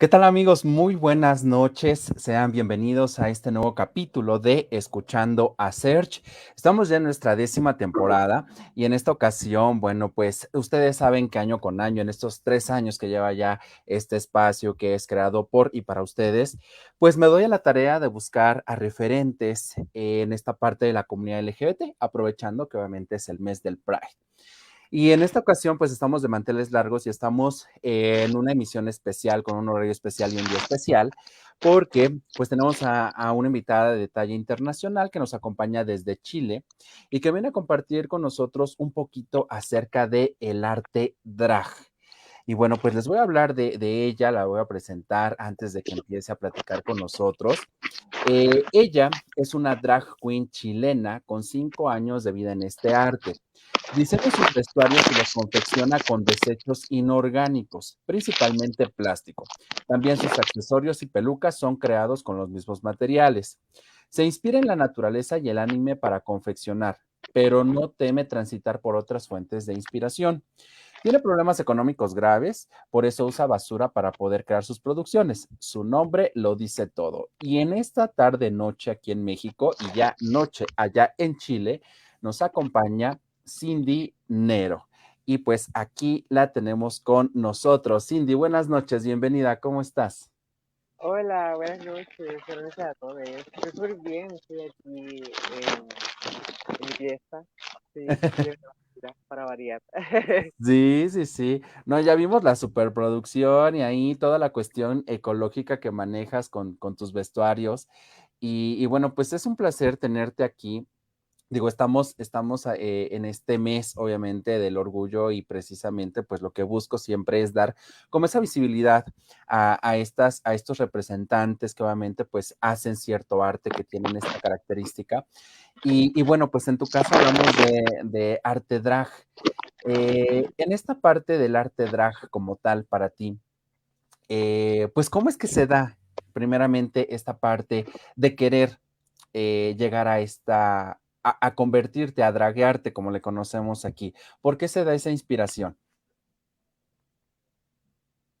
¿Qué tal amigos? Muy buenas noches. Sean bienvenidos a este nuevo capítulo de Escuchando a Search. Estamos ya en nuestra décima temporada y en esta ocasión, bueno, pues ustedes saben que año con año, en estos tres años que lleva ya este espacio que es creado por y para ustedes, pues me doy a la tarea de buscar a referentes en esta parte de la comunidad LGBT, aprovechando que obviamente es el mes del Pride. Y en esta ocasión, pues estamos de manteles largos y estamos en una emisión especial, con un horario especial y un día especial, porque pues tenemos a, una invitada de talla internacional que nos acompaña desde Chile y que viene a compartir con nosotros un poquito acerca de el arte drag. Y bueno, pues les voy a hablar de, ella, la voy a presentar antes de que empiece a platicar con nosotros. Eh, ella es una drag queen chilena con cinco años de vida en este arte. Diseña sus vestuarios y los confecciona con desechos inorgánicos, principalmente plástico. También sus accesorios y pelucas son creados con los mismos materiales. Se inspira en la naturaleza y el anime para confeccionar, pero no teme transitar por otras fuentes de inspiración. Tiene problemas económicos graves, por eso usa basura para poder crear sus producciones. Su nombre lo dice todo. Y en esta tarde noche aquí en México y ya noche allá en Chile, nos acompaña Cindy Nero. Y pues aquí la tenemos con nosotros. Cindy, buenas noches, bienvenida, ¿cómo estás? Hola, buenas noches, gracias a todos. Estoy súper bien, estoy aquí en, mi fiesta. Sí, para variar. Sí, sí, sí. No, ya vimos la superproducción y ahí toda la cuestión ecológica que manejas con, con tus vestuarios. Y, y, bueno, pues es un placer tenerte aquí digo, estamos, estamos eh, en este mes, obviamente, del orgullo y precisamente, pues lo que busco siempre es dar como esa visibilidad a, estas, a estos representantes que obviamente, pues hacen cierto arte, que tienen esta característica. Y, bueno, pues en tu caso hablamos de, arte drag. Eh, en esta parte del arte drag como tal para ti, eh, pues ¿cómo es que se da primeramente esta parte de querer llegar a esta, a, convertirte, a draguearte, como le conocemos aquí? ¿Por qué se da esa inspiración?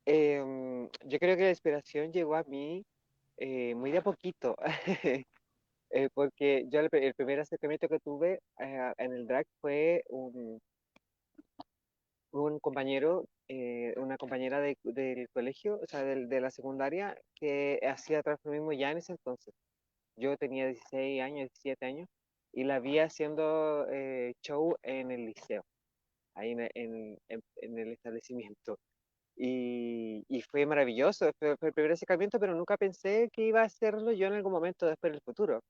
Em, yo creo que la inspiración llegó a mí eh, muy de a poquito, eh, porque yo el, primer acercamiento que tuve eh, en el drag fue un, un compañero, una compañera del colegio, o sea, de, de, la secundaria, que hacía transformismo ya en ese entonces. Yo tenía 16 años, 17 años, y la vi haciendo eh, show en el liceo, ahí en, en, en el establecimiento. Y, y, fue maravilloso, fue, el primer acercamiento, pero nunca pensé que iba a hacerlo yo en algún momento después del futuro.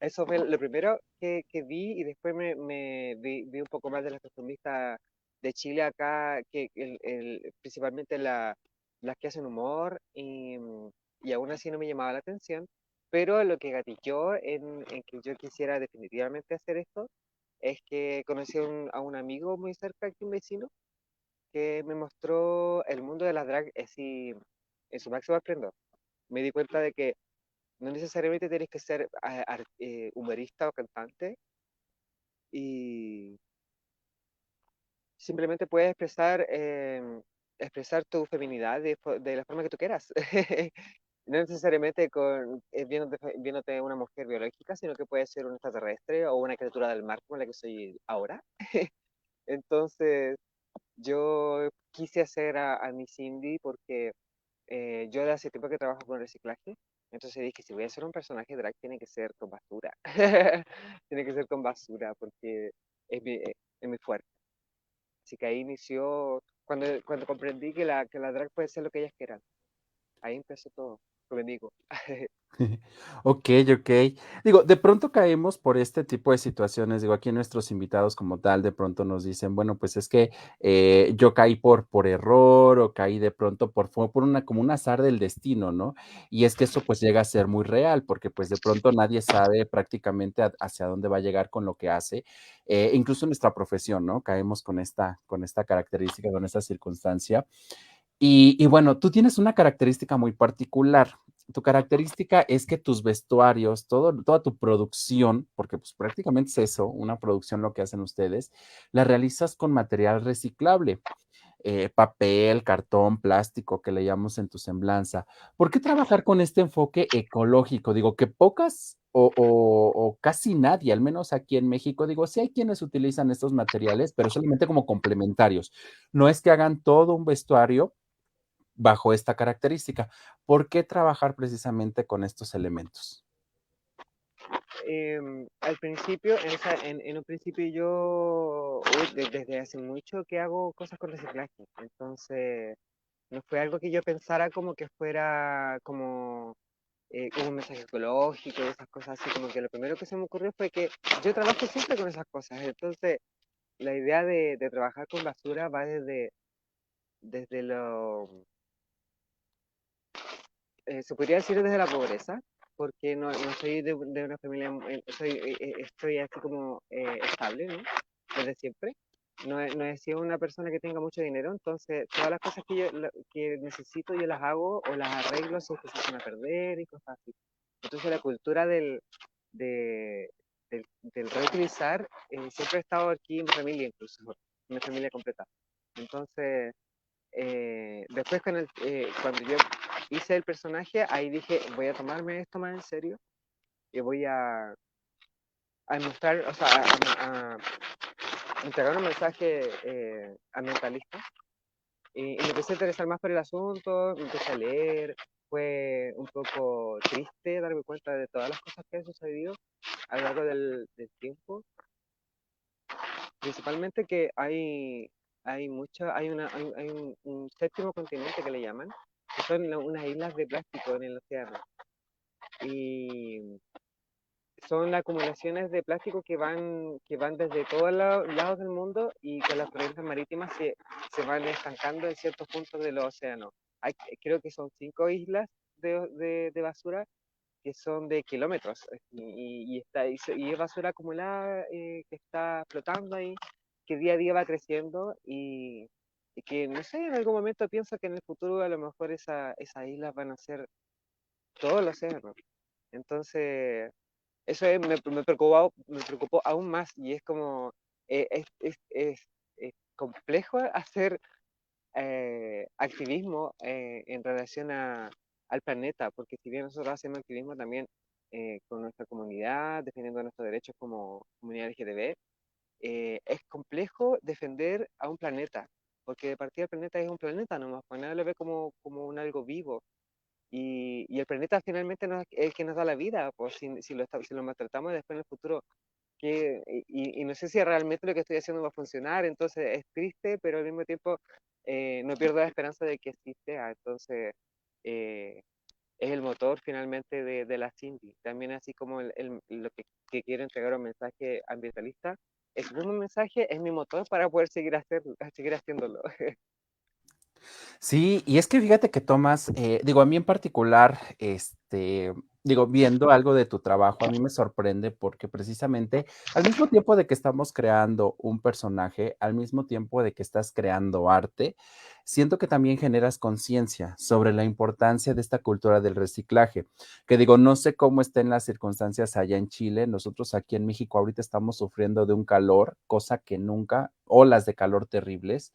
Eso fue lo primero que, que vi y después me, me vi, vi, un poco más de las performistas de Chile acá, que el, el, principalmente la, las que hacen humor y, y aún así no me llamaba la atención. Pero lo que gatilló en, que yo quisiera definitivamente hacer esto es que conocí a un, amigo muy cerca aquí, un vecino, que me mostró el mundo de la drag así, en su máximo esplendor. Me di cuenta de que no necesariamente tienes que ser eh, humorista o cantante y simplemente puedes expresar, eh, expresar tu feminidad de, de, la forma que tú quieras. no necesariamente con, eh, viéndote, una mujer biológica, sino que puede ser un extraterrestre o una criatura del mar como la que soy ahora. Entonces, yo quise hacer a, mi Cindy porque eh, yo hace tiempo que trabajo con reciclaje, entonces dije, si voy a hacer un personaje drag, tiene que ser con basura. tiene que ser con basura porque es mi, eh, es mi fuerte. Así que ahí inició, cuando, cuando comprendí que la, que la drag puede ser lo que ellas quieran. Ahí empezó todo digo. Ok, ok. Digo, de pronto caemos por este tipo de situaciones. Digo, aquí nuestros invitados como tal, de pronto nos dicen, bueno, pues es que eh, yo caí por, por error o caí de pronto por, por una, como un azar del destino, ¿no? Y es que eso pues llega a ser muy real, porque pues de pronto nadie sabe prácticamente hacia dónde va a llegar con lo que hace. Eh, incluso nuestra profesión, ¿no? Caemos con esta, con esta característica, con esta circunstancia. Y, bueno, tú tienes una característica muy particular. Tu característica es que tus vestuarios, toda tu producción, porque pues prácticamente es eso, una producción lo que hacen ustedes, la realizas con material reciclable. Eh, papel, cartón, plástico que le llamamos en tu semblanza. ¿Por qué trabajar con este enfoque ecológico? Digo que pocas o, casi nadie, al menos aquí en México, digo, sí hay quienes utilizan estos materiales, pero solamente como complementarios. No es que hagan todo un vestuario bajo esta característica. ¿Por qué trabajar precisamente con estos elementos? Em, al principio, en, un principio yo, desde hace mucho que hago cosas con reciclaje, entonces no fue algo que yo pensara como que fuera como eh, un mensaje ecológico esas cosas así, como que lo primero que se me ocurrió fue que yo trabajo siempre con esas cosas, entonces la idea de, trabajar con basura va desde, desde lo, eh, se podría decir desde la pobreza, porque no, no soy de, una familia, eh, soy, eh, estoy así como estable, ¿no? Desde siempre. No, no he sido una persona que tenga mucho dinero, entonces todas las cosas que yo que necesito yo las hago o las arreglo si que se van a perder y cosas así. Entonces la cultura del, de, del, del reutilizar siempre ha estado aquí en mi familia, incluso, en mi familia completa. Entonces, después con el, cuando yo hice el personaje, ahí dije, voy a tomarme esto más en serio y voy a, a mostrar, o sea, a, entregar un mensaje eh, ambientalista. Y, me empecé a interesar más por el asunto, me empecé a leer, fue un poco triste darme cuenta de todas las cosas que han sucedido a lo largo del, tiempo. Principalmente que hay, hay mucha, hay, una, hay, un, séptimo continente que le llaman, son unas islas de plástico en el océano. Y son acumulaciones de plástico que van, que van desde todos los lados del mundo y que las corrientes marítimas se, se van estancando en ciertos puntos del océano. Hay, creo que son cinco islas de, de, basura que son de kilómetros y, y está, y, es basura acumulada eh, que está flotando ahí, que día a día va creciendo y, y que, no sé, en algún momento pienso que en el futuro a lo mejor esa, esas islas van a ser todos los océanos. Entonces, eso me, me, preocupó, me preocupó aún más y es como, eh, es, es, es, complejo hacer eh, activismo eh, en relación a, al planeta, porque si bien nosotros hacemos activismo también con nuestra comunidad, defendiendo nuestros derechos como comunidad LGTB, es complejo defender a un planeta, porque de partida el planeta es un planeta nomás, pues nadie lo ve como, como un algo vivo. Y, y el planeta finalmente no es el que nos da la vida, pues si, si, lo, si lo maltratamos después en el futuro, que, y, y, no sé si realmente lo que estoy haciendo va a funcionar, entonces es triste, pero al mismo tiempo eh, no pierdo la esperanza de que existe, entonces eh, es el motor finalmente de, de la Cindy, también así como el, el, lo que, que quiero entregar un mensaje ambientalista, ese mismo mensaje es mi motor para poder seguir, hacer, seguir haciéndolo. Sí, y es que fíjate que Tomás, eh, digo, a mí en particular, este, digo, viendo algo de tu trabajo, a mí me sorprende porque precisamente al mismo tiempo de que estamos creando un personaje, al mismo tiempo de que estás creando arte, siento que también generas conciencia sobre la importancia de esta cultura del reciclaje, que digo, no sé cómo estén las circunstancias allá en Chile, nosotros aquí en México ahorita estamos sufriendo de un calor, cosa que nunca, olas de calor terribles.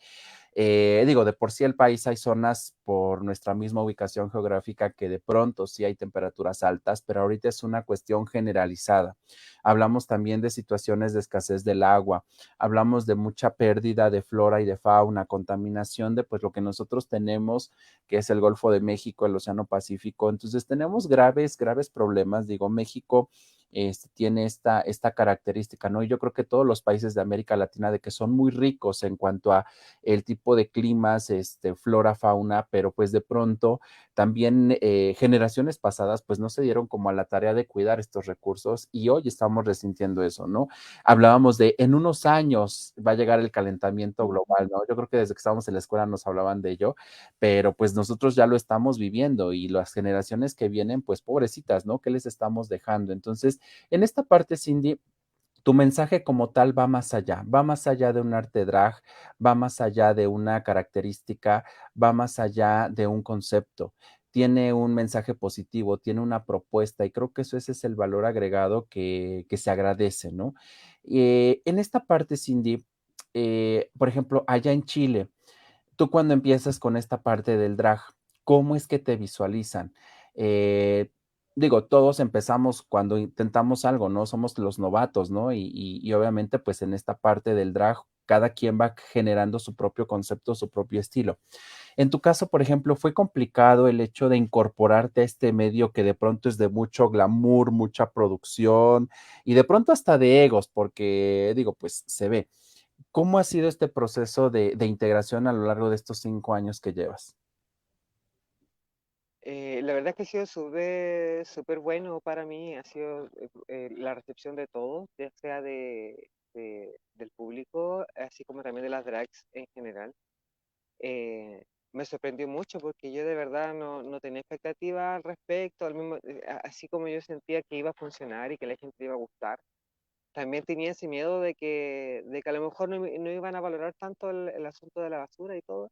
Eh, digo, de por sí el país hay zonas por nuestra misma ubicación geográfica que de pronto sí hay temperaturas altas, pero ahorita es una cuestión generalizada. Hablamos también de situaciones de escasez del agua, hablamos de mucha pérdida de flora y de fauna, contaminación de pues lo que nosotros tenemos, que es el Golfo de México, el Océano Pacífico. Entonces tenemos graves, graves problemas. Digo, México este, tiene esta, esta característica, ¿no? Y yo creo que todos los países de América Latina de que son muy ricos en cuanto a el tipo de climas, este, flora, fauna, pero pues de pronto también eh, generaciones pasadas pues no se dieron como a la tarea de cuidar estos recursos y hoy estamos resintiendo eso, ¿no? Hablábamos de en unos años va a llegar el calentamiento global, ¿no? Yo creo que desde que estábamos en la escuela nos hablaban de ello, pero pues nosotros ya lo estamos viviendo y las generaciones que vienen pues pobrecitas, ¿no? ¿Qué les estamos dejando? Entonces, en esta parte, Cindy, tu mensaje como tal va más allá, va más allá de un arte drag, va más allá de una característica, va más allá de un concepto. Tiene un mensaje positivo, tiene una propuesta y creo que eso ese es el valor agregado que, se agradece, ¿no? En esta parte, Cindy, eh, por ejemplo, allá en Chile, tú cuando empiezas con esta parte del drag, ¿cómo es que te visualizan? Eh, digo, todos empezamos cuando intentamos algo, ¿no? Somos los novatos, ¿no? Y, y, obviamente, pues en esta parte del drag, cada quien va generando su propio concepto, su propio estilo. En tu caso, por ejemplo, ¿fue complicado el hecho de incorporarte a este medio que de pronto es de mucho glamour, mucha producción y de pronto hasta de egos, porque digo, pues se ve. ¿Cómo ha sido este proceso de, de integración a lo largo de estos cinco años que llevas? Eh, la verdad es que ha sido súper súper bueno para mí, ha sido eh, eh, la recepción de todos, ya sea de, de- del público, así como también de las drags en general. me sorprendió mucho porque yo de verdad no, no tenía expectativa al respecto, al mismo, así como yo sentía que iba a funcionar y que la gente iba a gustar. También tenía ese miedo de que, de que a lo mejor no, no iban a valorar tanto el asunto de la basura y todo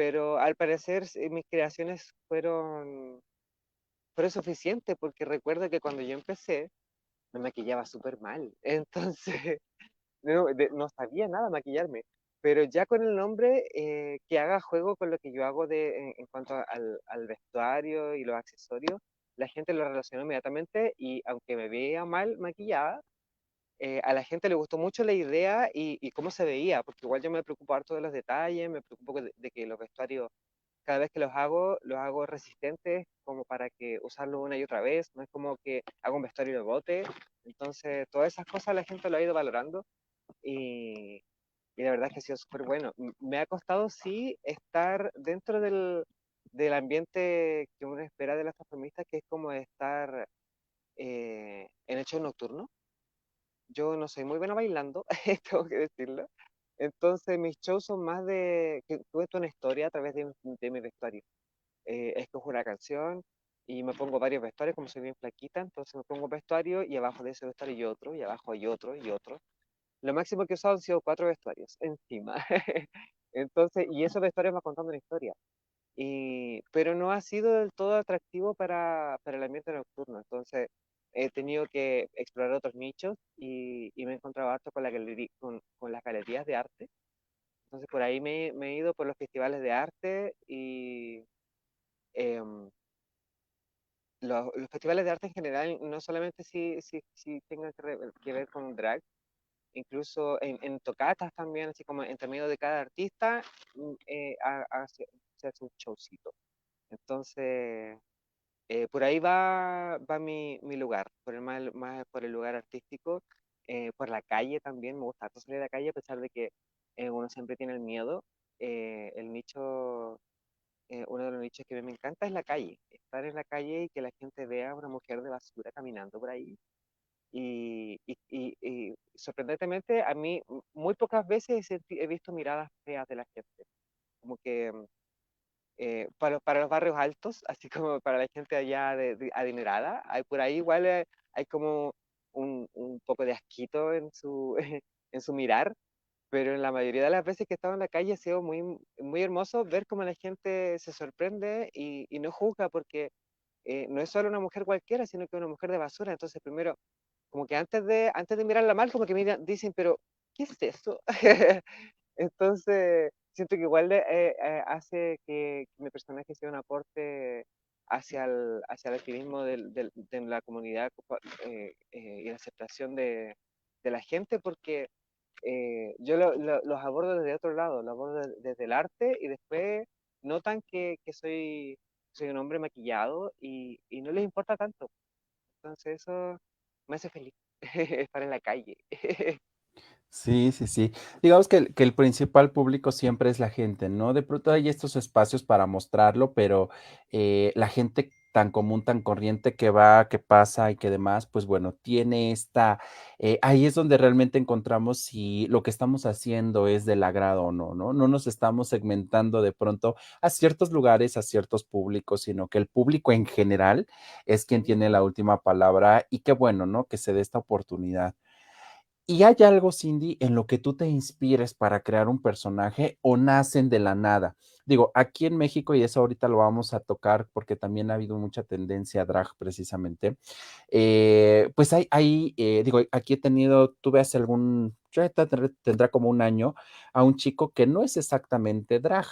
pero al parecer mis creaciones fueron, fueron suficientes porque recuerdo que cuando yo empecé me maquillaba súper mal, entonces no, de- no sabía nada maquillarme, pero ya con el nombre eh, que haga juego con lo que yo hago de, en, en cuanto al, al vestuario y los accesorios, la gente lo relacionó inmediatamente y aunque me veía mal maquillada, eh, a la gente le gustó mucho la idea y, y cómo se veía, porque igual yo me preocupo harto de los detalles, me preocupo de, de que los vestuarios, cada vez que los hago, los hago resistentes como para que usarlo una y otra vez, no es como que hago un vestuario de bote, entonces todas esas cosas la gente lo ha ido valorando y, y la verdad es que ha sido súper bueno. Me ha costado sí estar dentro del, del ambiente que uno espera de las transformistas, que es como estar eh, en hechos nocturnos yo no soy muy buena bailando, tengo que decirlo. Entonces mis shows son más de que cuento una historia a través de, de mi vestuario. Eh, escojo una canción y me pongo varios vestuarios, como soy bien flaquita, entonces me pongo vestuario y abajo de ese vestuario y otro, y abajo hay otro y otro. Lo máximo que he usado han sido cuatro vestuarios encima. Entonces, y esos vestuarios van contando una historia. Y, pero no ha sido del todo atractivo para, para el ambiente nocturno. Entonces, he tenido que explorar otros nichos y, y me he encontrado harto con, la galería, con, con las galerías de arte. Entonces, por ahí me, me he ido por los festivales de arte y em, los, los festivales de arte en general, no solamente si, si, si tengan que, que ver con drag, incluso en, en tocatas también, así como entre medio de cada artista, mm, eh, se hace un showcito. Entonces, eh, por ahí va, va mi, mi lugar, por el, más, más por el lugar artístico, eh, por la calle también, me gusta salir a la calle a pesar de que eh, uno siempre tiene el miedo. el nicho, uno de los nichos que me encanta es la calle, estar en la calle y que la gente vea a una mujer de basura caminando por ahí. Y, y, y- sorprendentemente a mí muy pocas veces he, he visto miradas feas de la gente, como que eh, para, para los barrios altos, así como para la gente allá de, de adinerada, hay por ahí igual eh, hay como un, un poco de asquito en su, en su mirar, pero en la mayoría de las veces que he estado en la calle ha sido muy, muy hermoso ver cómo la gente se sorprende y, y no juzga porque eh, no es solo una mujer cualquiera, sino que una mujer de basura. Entonces, primero, como que antes de, antes de mirarla mal, como que miran, dicen, pero, ¿qué es eso? Entonces, siento que igual eh, eh, hace que, mi personaje sea un aporte hacia el, hacia el activismo del- del- de la comunidad eh, eh, y la aceptación de, de la gente, porque eh, yo lo- lo- los abordo desde otro lado, los abordo de- desde el arte y después notan que, que soy, soy un hombre maquillado y, y no les importa tanto. Entonces eso me hace feliz, estar en la calle. Sí, sí, sí. Digamos que el, que el principal público siempre es la gente, ¿no? De pronto hay estos espacios para mostrarlo, pero eh, la gente tan común, tan corriente que va, que pasa y que demás, pues bueno, tiene esta, eh, ahí es donde realmente encontramos si lo que estamos haciendo es del agrado o no, ¿no? No nos estamos segmentando de pronto a ciertos lugares, a ciertos públicos, sino que el público en general es quien tiene la última palabra y qué bueno, ¿no? Que se dé esta oportunidad. ¿Y hay algo, Cindy, en lo que tú te inspires para crear un personaje o nacen de la nada? Digo, aquí en México, y eso ahorita lo vamos a tocar porque también ha habido mucha tendencia a drag precisamente, eh, pues hay, eh, digo, aquí he tenido, tuve hace algún, tendrá como un año, a un chico que no es exactamente drag,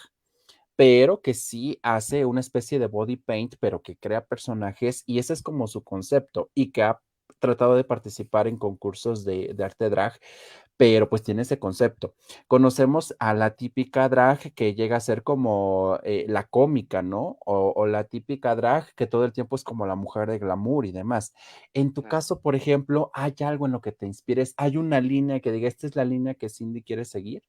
pero que sí hace una especie de body paint, pero que crea personajes y ese es como su concepto y que ha tratado de participar en concursos de, arte drag, pero pues tiene ese concepto. Conocemos a la típica drag que llega a ser como eh, la cómica, ¿no? O, la típica drag que todo el tiempo es como la mujer de glamour y demás. En tu caso, por ejemplo, ¿hay algo en lo que te inspires? ¿Hay una línea que diga, esta es la línea que Cindy quiere seguir?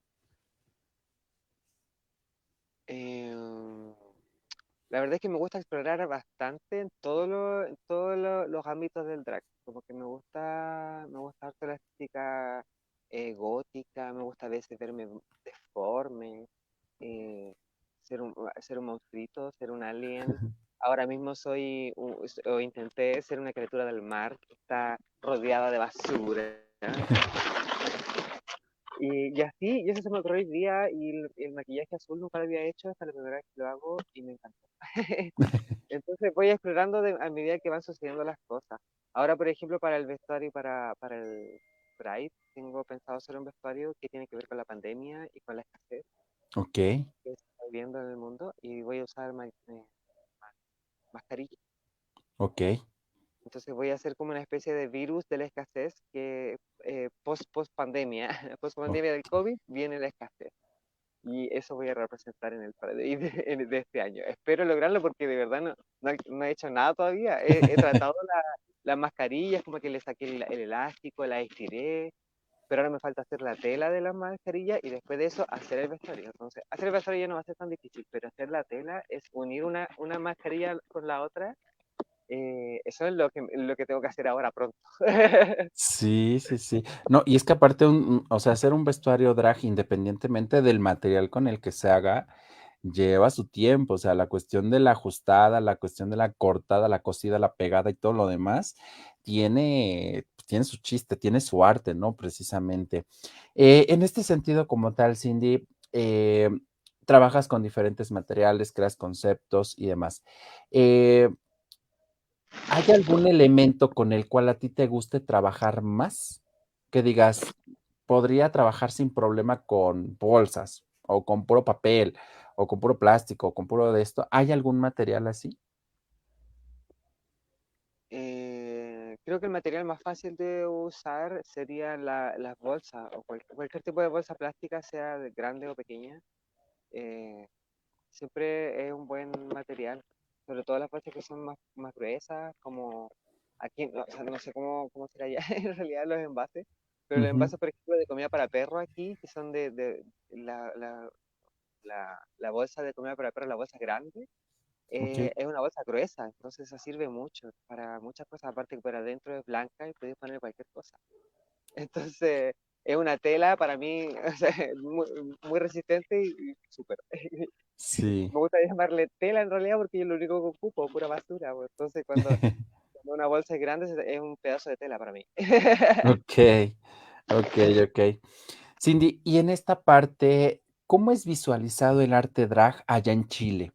La verdad es que me gusta explorar bastante en todos los ámbitos del drag como que me gusta, me gusta harto la estética eh, gótica, me gusta a veces verme deforme, eh, ser, un, ser un monstruito, ser un alien. Ahora mismo soy, o intenté ser una criatura del mar que está rodeada de basura. Y, así, y eso se me ocurrió hoy día, y el, maquillaje azul nunca lo había hecho, hasta la primera vez que lo hago, y me encantó. Entonces voy explorando a medida que van sucediendo las cosas. Ahora, por ejemplo, para el vestuario para, para el Pride, tengo pensado hacer un vestuario que tiene que ver con la pandemia y con la escasez Ok. que se está viviendo en el mundo y voy a usar eh, mascarilla. Ok. Entonces voy a hacer como una especie de virus de la escasez que eh, post, post pandemia, post pandemia del COVID viene la escasez. Y eso voy a representar en el Pride de, este año. Espero lograrlo porque de verdad no, no, he hecho nada todavía. He, he tratado la, las mascarillas, como que le saqué el, elástico, la estiré, pero ahora me falta hacer la tela de la mascarilla y después de eso hacer el vestuario. Entonces, hacer el vestuario ya no va a ser tan difícil, pero hacer la tela es unir una, una mascarilla con la otra. Eh, eso es lo que, lo que tengo que hacer ahora pronto. Sí, sí, sí. No, y es que aparte, un, o sea, hacer un vestuario drag independientemente del material con el que se haga, lleva su tiempo, o sea, la cuestión de la ajustada, la cuestión de la cortada, la cosida, la pegada y todo lo demás, tiene, tiene su chiste, tiene su arte, ¿no? Precisamente. Eh, en este sentido, como tal, Cindy, eh, trabajas con diferentes materiales, creas conceptos y demás. Eh, ¿Hay algún elemento con el cual a ti te guste trabajar más? Que digas, podría trabajar sin problema con bolsas o con puro papel o con puro plástico, o con puro de esto, ¿hay algún material así? Eh, creo que el material más fácil de usar sería la, las bolsas o cualquier, tipo de bolsa plástica, sea grande o pequeña. Eh, siempre es un buen material, sobre todo las bolsas que son más, más gruesas, como aquí, no, o sea, no sé cómo, cómo será ya en realidad los envases, pero los envases, por ejemplo, de comida para perro aquí, que son de, de la, la, la, bolsa de comida para perro, la bolsa grande, eh, es una bolsa gruesa, entonces eso sirve mucho para muchas cosas, aparte que por adentro es blanca y puedes poner cualquier cosa. Entonces, es una tela para mí muy, resistente y, súper. Sí. Me gusta llamarle tela en realidad porque yo lo único que ocupo, pura basura. Pues. Entonces, cuando, una bolsa es grande, es un pedazo de tela para mí. ok, ok, ok. Cindy, y en esta parte, ¿Cómo es visualizado el arte drag allá en Chile?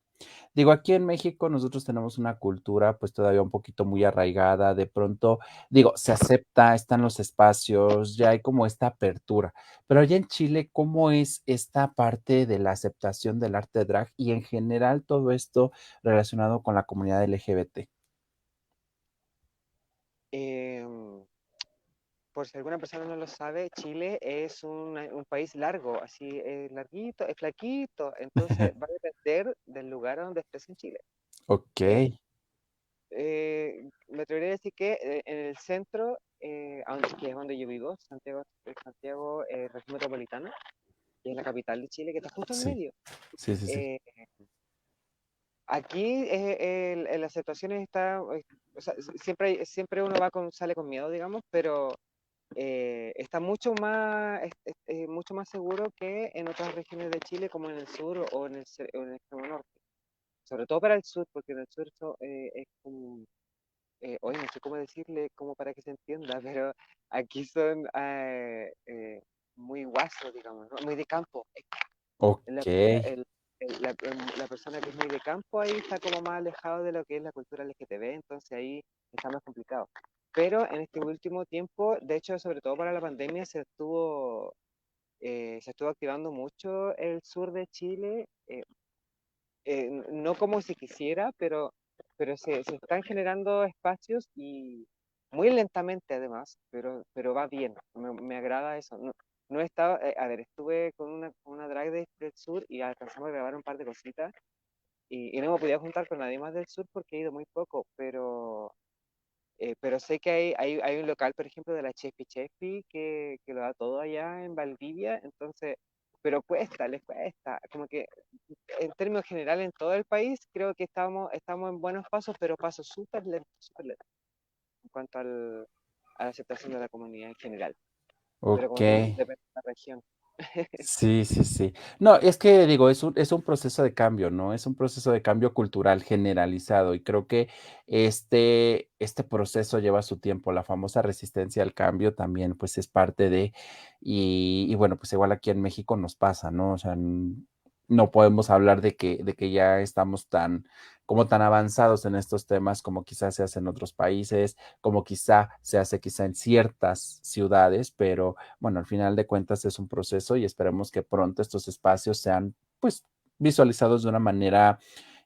Digo, aquí en México nosotros tenemos una cultura pues todavía un poquito muy arraigada, de pronto, digo, se acepta, están los espacios, ya hay como esta apertura, pero allá en Chile, ¿cómo es esta parte de la aceptación del arte drag y en general todo esto relacionado con la comunidad LGBT? Eh, por si alguna persona no lo sabe, Chile es un, un país largo, así es larguito, es flaquito, entonces va a depender del lugar donde estés en Chile. Ok. Eh, me atrevería a decir que eh, en el centro, eh, que es donde yo vivo, Santiago, Santiago región metropolitana, que es la capital de Chile, que está justo en medio. Sí, sí, sí. aquí la aceptación está, o sea, siempre, siempre uno va con, sale con miedo, digamos, pero eh, está mucho más, mucho más seguro que en otras regiones de Chile, como en el sur o en el, extremo norte. Sobre todo para el sur, porque en el sur eh, es como, eh, hoy no sé cómo decirle, como para que se entienda, pero aquí son eh, eh, muy guasos, digamos, ¿no? muy de campo. Ok. La, el- el- la- el- la persona que es muy de campo ahí está como más alejado de lo que es la cultura LGTB, entonces ahí está más complicado. Pero en este último tiempo, de hecho, sobre todo para la pandemia, se estuvo, eh, se estuvo activando mucho el sur de Chile, eh, eh, no como se quisiera, pero, pero se, se están generando espacios y muy lentamente además, pero, pero va bien, me, me agrada eso. No, no he estado, eh, a ver, estuve con una, una drag de- del sur y alcanzamos a grabar un par de cositas y, y no me podía juntar con nadie más del sur porque he ido muy poco, pero, eh, pero sé que hay, hay, hay un local, por ejemplo, de la Chefi Chefi que, que lo da todo allá en Valdivia, entonces, pero cuesta, les cuesta, como que en términos generales en todo el país creo que estamos, estamos en buenos pasos, pero pasos súper lentos, súper lentos en cuanto al, a la aceptación de la comunidad en general. Pero como Ok. dices, depende de la región. Sí, sí, sí. No, es que digo, es un, es un proceso de cambio, ¿no? Es un proceso de cambio cultural generalizado y creo que este, este proceso lleva su tiempo. La famosa resistencia al cambio también, pues es parte de, y, y bueno, pues igual aquí en México nos pasa, ¿no? O sea, no podemos hablar de que, de que ya estamos tan, como tan avanzados en estos temas como quizás se hace en otros países, como quizá se hace quizá en ciertas ciudades, pero bueno, al final de cuentas es un proceso y esperemos que pronto estos espacios sean pues visualizados de una manera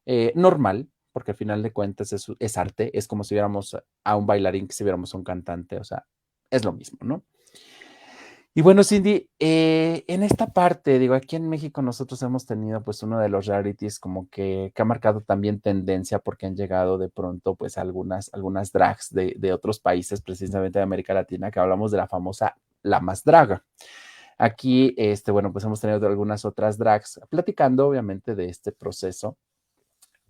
eh, normal, porque al final de cuentas es, es arte, es como si viéramos a un bailarín que si viéramos a un cantante, o sea, es lo mismo, ¿no? Y bueno, Cindy, eh, en esta parte, digo, aquí en México nosotros hemos tenido pues uno de los realities como que, que ha marcado también tendencia porque han llegado de pronto pues algunas, algunas drags de, de otros países, precisamente de América Latina, que hablamos de la famosa La Más Draga. Aquí, este, bueno, pues hemos tenido algunas otras drags platicando obviamente de este proceso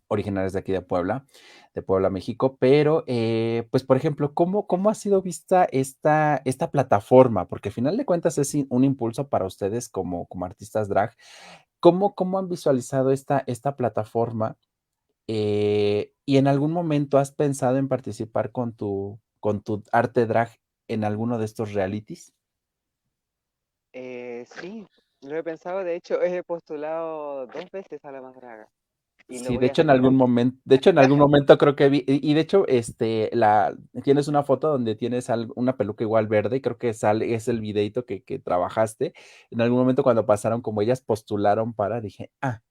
originarias de aquí de Puebla, de Puebla, México, pero eh, pues por ejemplo, ¿cómo, ¿cómo ha sido vista esta, esta plataforma? Porque al final de cuentas es un impulso para ustedes como, como artistas drag. ¿Cómo, cómo han visualizado esta, esta plataforma? Eh, ¿y en algún momento has pensado en participar con tu, con tu arte drag en alguno de estos realities? Eh, sí, lo he pensado, de hecho he postulado dos veces a la más draga y Sí, de hecho en algún momento, de hecho en algún momento creo que vi, y de hecho, este, la, tienes una foto donde tienes una peluca igual verde, y creo que sale, es el videito que, que trabajaste. En algún momento cuando pasaron, como ellas postularon para, dije, ah,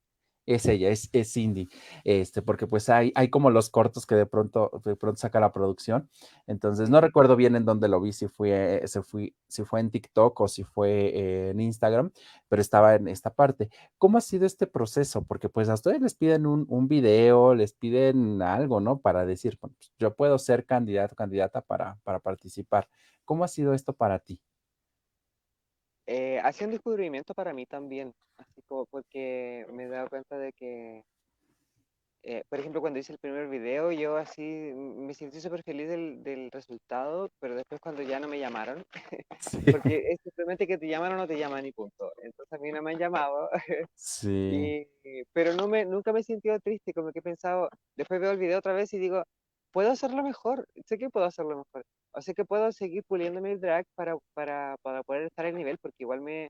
es ella, es, es Cindy, este, porque pues hay, hay como los cortos que de pronto, de pronto saca la producción. Entonces, no recuerdo bien en dónde lo vi, si fue, fui, si fue en TikTok o si fue eh, en Instagram, pero estaba en esta parte. ¿Cómo ha sido este proceso? Porque pues a ustedes les piden un, un video, les piden algo, ¿no? Para decir, "Bueno, pues, yo puedo ser candidato o candidata para, para participar. ¿Cómo ha sido esto para ti? Eh, ha sido un descubrimiento para mí también, así como porque me he dado cuenta de que, eh, por ejemplo, cuando hice el primer video, yo así me sentí súper feliz del, del resultado, pero después cuando ya no me llamaron, Sí, porque es simplemente que te llaman o no te llaman y punto. Entonces a mí no me han llamado, sí, y, pero no me, nunca me he sentido triste, como que he pensado, después veo el video otra vez y digo, puedo hacerlo mejor, sé que puedo hacerlo mejor, o sé que puedo seguir puliendo mi drag para, para, para poder estar al nivel, porque igual me,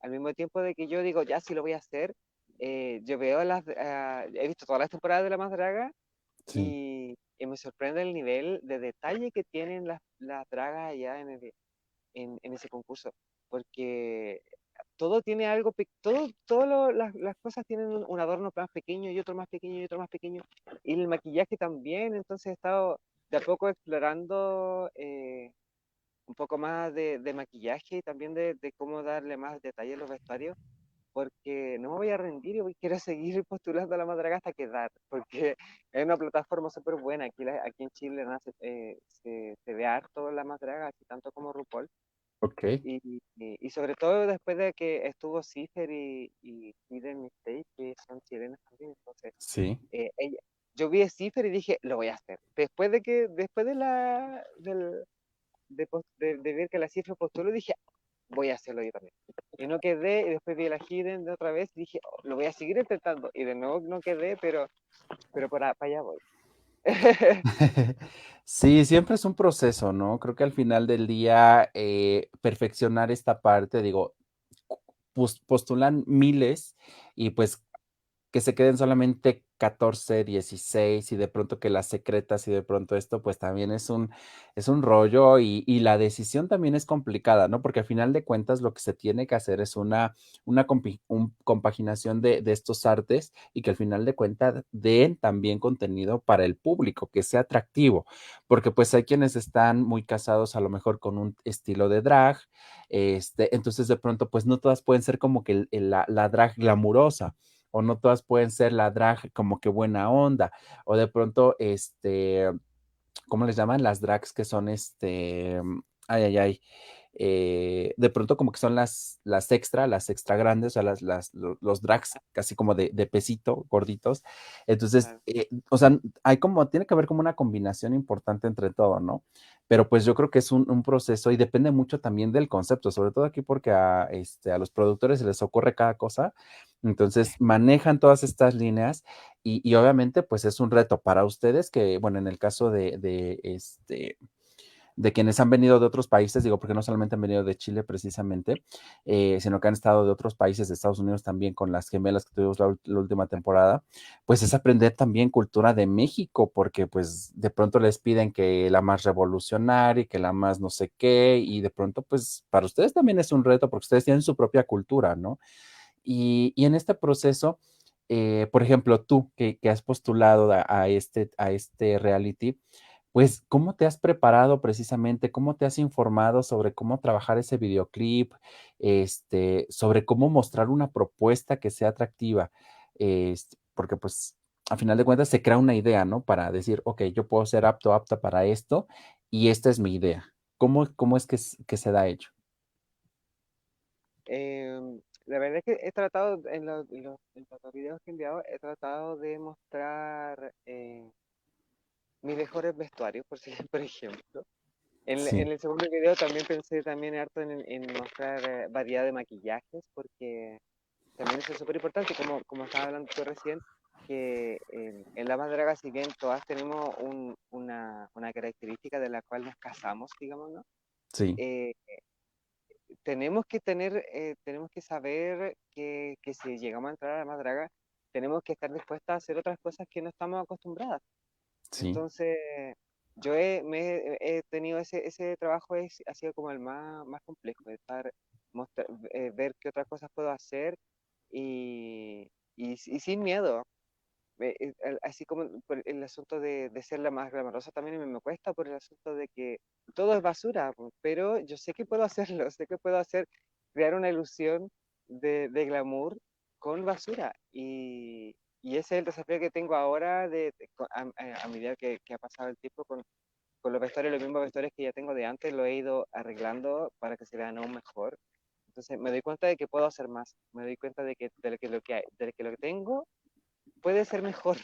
al mismo tiempo de que yo digo, ya sí lo voy a hacer, eh, yo veo las, ah, he visto todas las temporadas de La Más Draga sí. y, y me sorprende el nivel de detalle que tienen las, las dragas allá en, el- en, en ese concurso, porque todo tiene algo, todo, todo las, cosas tienen un, adorno más pequeño y otro más pequeño y otro más pequeño, y el maquillaje también, entonces he estado de a poco explorando eh, un poco más de, maquillaje y también de, cómo darle más detalle a los vestuarios, porque no me voy a rendir y quiero seguir postulando a la Madraga hasta quedar, porque es una plataforma súper buena, aquí, aquí en Chile nace, eh, se, se ve harto la Madraga, así tanto como RuPaul, Ok, y, y, y sobre todo después de que estuvo Cifer y, y Hidden Mistake, que son chilenas también, entonces sí. eh, ella- yo vi a Cifer y dije, lo voy a hacer. Después de que, después de la, del, de, de- de ver que la Cifer postuló, dije, voy a hacerlo yo también. Y no quedé, y después vi a la Hidden de otra vez y dije, "Oh, lo voy a seguir intentando. Y de nuevo no quedé, pero, pero para, para allá voy. Sí, siempre es un proceso, ¿no? Creo que al final del día, eh, perfeccionar esta parte, digo, pos- postulan miles y pues que se queden solamente 14, 16 y de pronto que las secretas y de pronto esto, pues también es un, es un rollo y, y la decisión también es complicada, ¿no? Porque al final de cuentas lo que se tiene que hacer es una, una compi- un- compaginación de, de estos artes y que al final de cuentas den también contenido para el público, que sea atractivo, porque pues hay quienes están muy casados a lo mejor con un estilo de drag, este, entonces de pronto pues no todas pueden ser como que la, la drag glamurosa o no todas pueden ser la drag como que buena onda, o de pronto, este, ¿cómo les llaman? Las drags que son este, ay, ay, ay, eh, de pronto como que son las, las extra, las extra grandes, o sea, las, las, lo- los drags casi como de, de pesito, gorditos. Entonces, eh, o sea, hay como, tiene que haber como una combinación importante entre todo, ¿no? Pero pues yo creo que es un, un proceso y depende mucho también del concepto, sobre todo aquí porque a, este, a los productores se les ocurre cada cosa. Entonces manejan todas estas líneas y, y obviamente pues es un reto para ustedes que, bueno, en el caso de, de, este, de quienes han venido de otros países, digo, porque no solamente han venido de Chile precisamente, eh, sino que han estado de otros países, de Estados Unidos también, con las gemelas que tuvimos la, la última temporada, pues es aprender también cultura de México, porque pues de pronto les piden que la más revolucionaria, que la más no sé qué, y de pronto pues para ustedes también es un reto, porque ustedes tienen su propia cultura, ¿no? Y, y en este proceso, eh, por ejemplo, tú que, que has postulado a, a este, a este reality, pues, ¿cómo te has preparado precisamente? ¿Cómo te has informado sobre cómo trabajar ese videoclip? Este, sobre cómo mostrar una propuesta que sea atractiva. Este, porque, pues, a final de cuentas se crea una idea, ¿no? Para decir, ok, yo puedo ser apto, apta para esto y esta es mi idea. ¿Cómo, cómo es que, se da ello? Em, la verdad es que he tratado, en los videos que he enviado, he tratado de mostrar eh, mis mejores vestuarios, por, si- por ejemplo. En, el- en Sí, el segundo video también pensé también harto en, en mostrar eh, variedad de maquillajes, porque también eso es súper importante, como, como estaba hablando tú recién, que en, en La Más Draga, si bien todas tenemos un- una, una característica de la cual nos casamos, digamos, ¿no? sí, Eh, tenemos que tener, eh, tenemos que saber que, que si llegamos a entrar a La Más Draga, tenemos que estar dispuestas a hacer otras cosas que no estamos acostumbradas. Sí. Entonces, yo he, me, he tenido ese, ese trabajo, es, ha sido como el más, más complejo, de estar, mostra- eh, ver qué otras cosas puedo hacer y, y, y sin miedo. Eh, eh, Así como por el asunto de, de ser la más glamorosa también me, me cuesta por el asunto de que todo es basura, pero yo sé que puedo hacerlo, sé que puedo hacer, crear una ilusión de, de glamour con basura. Y, y ese es el desafío que tengo ahora de, de- a, a- a medida que, que ha pasado el tiempo con, con los vestuarios, los mismos vestuarios que ya tengo de antes, lo he ido arreglando para que se vean aún mejor. Entonces me doy cuenta de que puedo hacer más, me doy cuenta de que, de que, lo que, hay- de que lo que tengo puede ser mejor.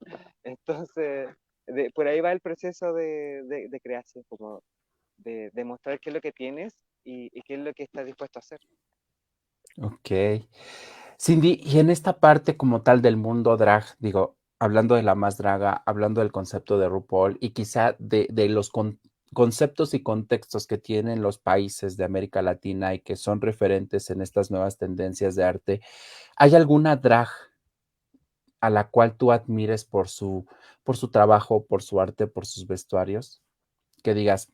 Entonces, de- por ahí va el proceso de, de- de creación, como de, de mostrar qué es lo que tienes y, y qué es lo que estás dispuesto a hacer. Ok. Cindy, y en esta parte como tal del mundo drag, digo, hablando de la más draga, hablando del concepto de RuPaul y quizá de, de los con- conceptos y contextos que tienen los países de América Latina y que son referentes en estas nuevas tendencias de arte, ¿hay alguna drag a la cual tú admires por su, por su trabajo, por su arte, por sus vestuarios? Que digas,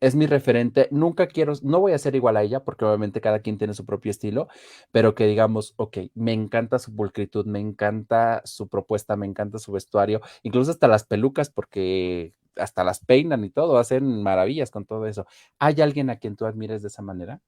es mi referente, nunca quiero, no voy a ser igual a ella, porque obviamente cada quien tiene su propio estilo, pero que digamos, ok, me encanta su pulcritud, me encanta su propuesta, me encanta su vestuario, incluso hasta las pelucas, porque hasta las peinan y todo, hacen maravillas con todo eso. ¿Hay alguien a quien tú admires de esa manera?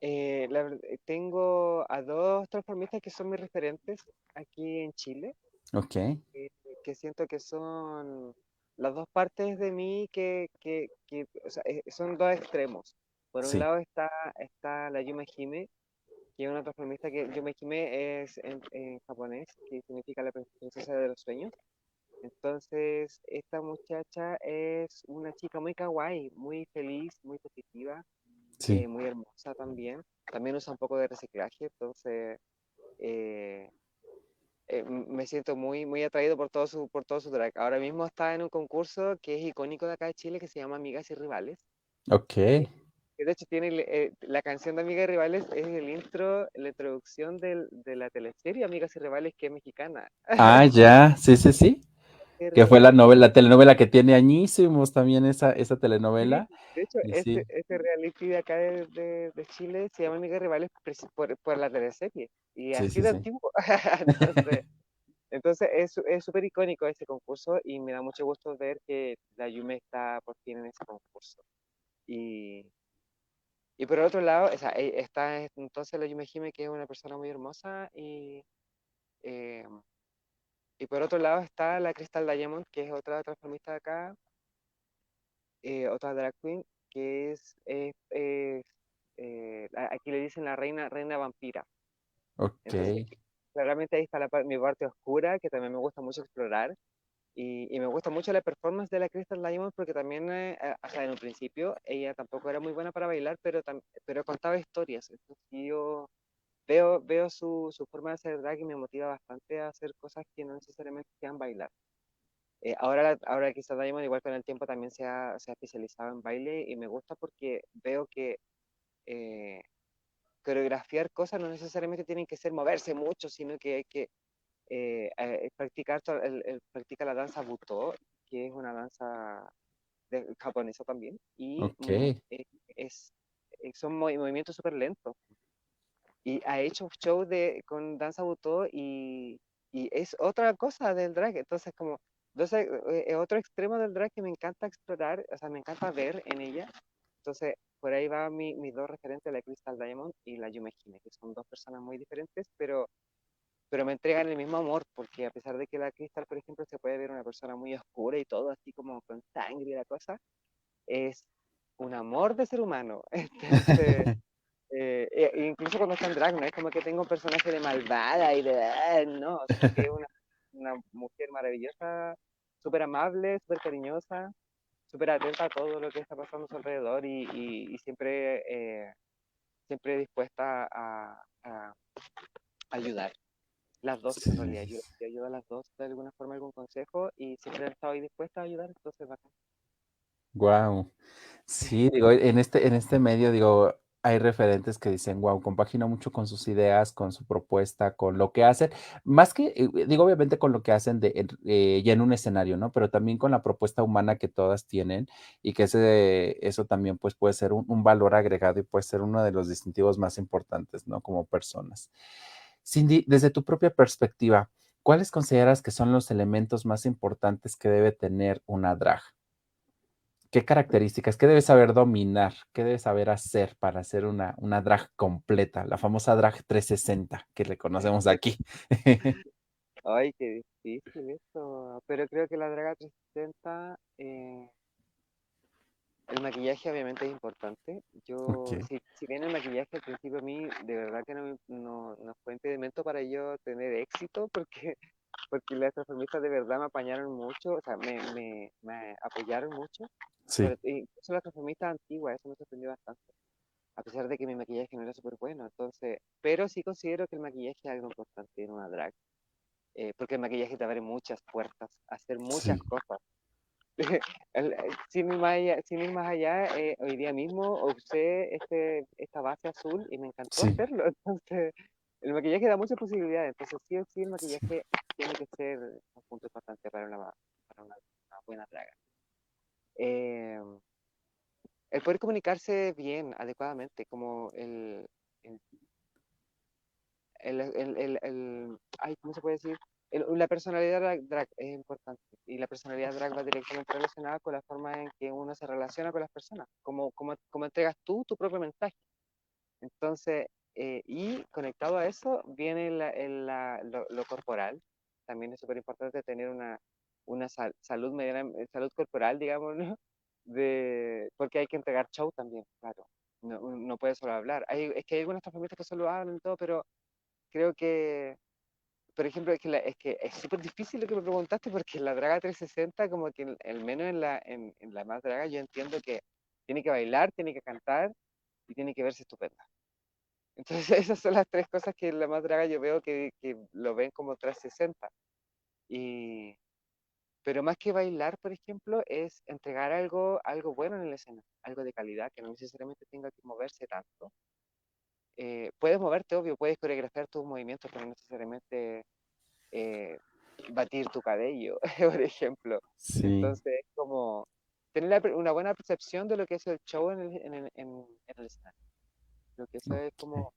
Eh, la eh, tengo a dos transformistas que son mis referentes aquí en Chile, Ok, eh, que siento que son las dos partes de mí que, que, que, o sea, eh, son dos extremos. Por un sí, lado está, está la Yume Hime, que es una transformista que Yume Hime es en, en japonés, que significa la princesa de los sueños. Entonces, esta muchacha es una chica muy kawaii, muy feliz, muy positiva, eh, sí, muy hermosa también. También usa un poco de reciclaje, entonces eh, eh, me siento muy, muy atraído por todo, su, por todo su drag. Ahora mismo está en un concurso que es icónico de acá de Chile que se llama Amigas y Rivales. Ok. de hecho, tiene eh, la canción de Amigas y Rivales es el intro, la introducción del, de la teleserie Amigas y Rivales que es mexicana. Ah, ya, sí, sí, sí. Que fue la novela, la telenovela que tiene añísimos también esa, esa telenovela. de hecho, este, este, reality de acá de, de, Chile se llama Amigas Rivales por, por la teleserie. Y así de antiguo. entonces, es súper icónico ese concurso y me da mucho gusto ver que la Yume está por fin en ese concurso. Y, y por otro lado, o sea, e, está entonces la Yume Jime, que es una persona muy hermosa, y, eh, y por otro lado está la Crystal Diamond, que es otra transformista de acá, eh, otra drag queen, que es, eh, aquí le dicen la reina, reina vampira. Ok. claramente ahí está la, mi parte oscura, que también me gusta mucho explorar. Y, me gusta mucho la performance de la Crystal Diamond porque también, eh, o sea, en un principio ella tampoco era muy buena para bailar, pero, pero contaba historias. Entonces yo veo, veo su, su, forma de hacer drag y me motiva bastante a hacer cosas que no necesariamente sean bailar. Eh, ahora, ahora Crystal Diamond, igual con el tiempo, también se ha, se ha especializado en baile y me gusta porque veo que eh, coreografiar cosas no necesariamente tienen que ser moverse mucho, sino que hay que eh, eh, practicar, el, practica la danza Buto, que es una danza japonesa también, y eh, es, son movimientos súper lentos. Y ha hecho show de, con danza Buto y, y es otra cosa del drag, entonces como entonces, otro extremo del drag que me encanta explorar, o sea, me encanta ver en ella. Entonces, por ahí va mi, mis dos referentes, la Crystal Diamond y la Yume que son dos personas muy diferentes, pero, pero me entregan el mismo amor, porque a pesar de que la Crystal, por ejemplo, se puede ver una persona muy oscura y todo, así como con sangre y la cosa, es un amor de ser humano. Entonces, eh, e incluso cuando está en drag, no es como que tengo un personaje de malvada y de, ah, no, es una, una mujer maravillosa, súper amable, súper cariñosa, súper atenta a todo lo que está pasando a su alrededor y, y, siempre, eh, siempre dispuesta a, a, ayudar. Las dos, en realidad, yo, ayudo a las dos de alguna forma, algún consejo y siempre he estado ahí dispuesta a ayudar, entonces bacán. Wow. Sí, digo, en este, en este medio, digo, hay referentes que dicen, wow, compagina mucho con sus ideas, con su propuesta, con lo que hacen, más que, eh, digo, obviamente con lo que hacen de, eh, ya en un escenario, ¿no? Pero también con la propuesta humana que todas tienen y que ese, eso también pues puede ser un, valor agregado y puede ser uno de los distintivos más importantes, ¿no? Como personas. Cindy, desde tu propia perspectiva, ¿cuáles consideras que son los elementos más importantes que debe tener una drag? ¿Qué características? ¿Qué debes saber dominar? ¿Qué debes saber hacer para hacer una, una drag completa? La famosa drag 360 que le conocemos aquí. Ay, qué difícil eso. Pero creo que la drag 360, eh, el maquillaje obviamente es importante. Yo, si, si, bien el maquillaje al principio a mí de verdad que no, no, no fue impedimento para yo tener éxito, porque porque las transformistas de verdad me apañaron mucho, o sea, me, me, me apoyaron mucho. Sí. Incluso las transformistas antiguas, eso me sorprendió bastante. A pesar de que mi maquillaje no era súper bueno, entonces, pero sí considero que el maquillaje es algo importante en una drag. Eh, porque el maquillaje te abre muchas puertas, hacer muchas cosas. sin, ir más allá, sin ir más allá eh, hoy día mismo usé este, esta base azul y me encantó hacerlo. Entonces, el maquillaje da muchas posibilidades. Entonces, sí o sí, el maquillaje tiene que ser un punto importante para una, para una, buena draga. Eh, el poder comunicarse bien, adecuadamente, como el, el, el, el, ay, ¿cómo se puede decir? la personalidad drag, es importante y la personalidad drag va directamente relacionada con la forma en que uno se relaciona con las personas, como, como, como entregas tú tu propio mensaje. Entonces, eh, y conectado a eso viene la, lo, corporal, también es súper importante tener una, una salud, mediana, eh, salud corporal, digamos, ¿no? De, porque hay que entregar show también, claro. No, no puede solo hablar. Hay, es que hay algunas transformistas que solo hablan y todo, pero creo que, por ejemplo, es que, es que súper difícil lo que me preguntaste porque la Draga 360, como que al menos en la, en, en la más Draga, yo entiendo que tiene que bailar, tiene que cantar y tiene que verse estupenda. Entonces esas son las tres cosas que la más draga yo veo que, que lo ven como 360. Y, pero más que bailar, por ejemplo, es entregar algo, algo bueno en la escena, algo de calidad, que no necesariamente tenga que moverse tanto. Eh, puedes moverte, obvio, puedes coreografiar tus movimientos, pero no necesariamente eh, batir tu cabello, por ejemplo. Sí. Entonces, es como tener una buena percepción de lo que es el show en el, en, en, el escenario. Creo que eso es como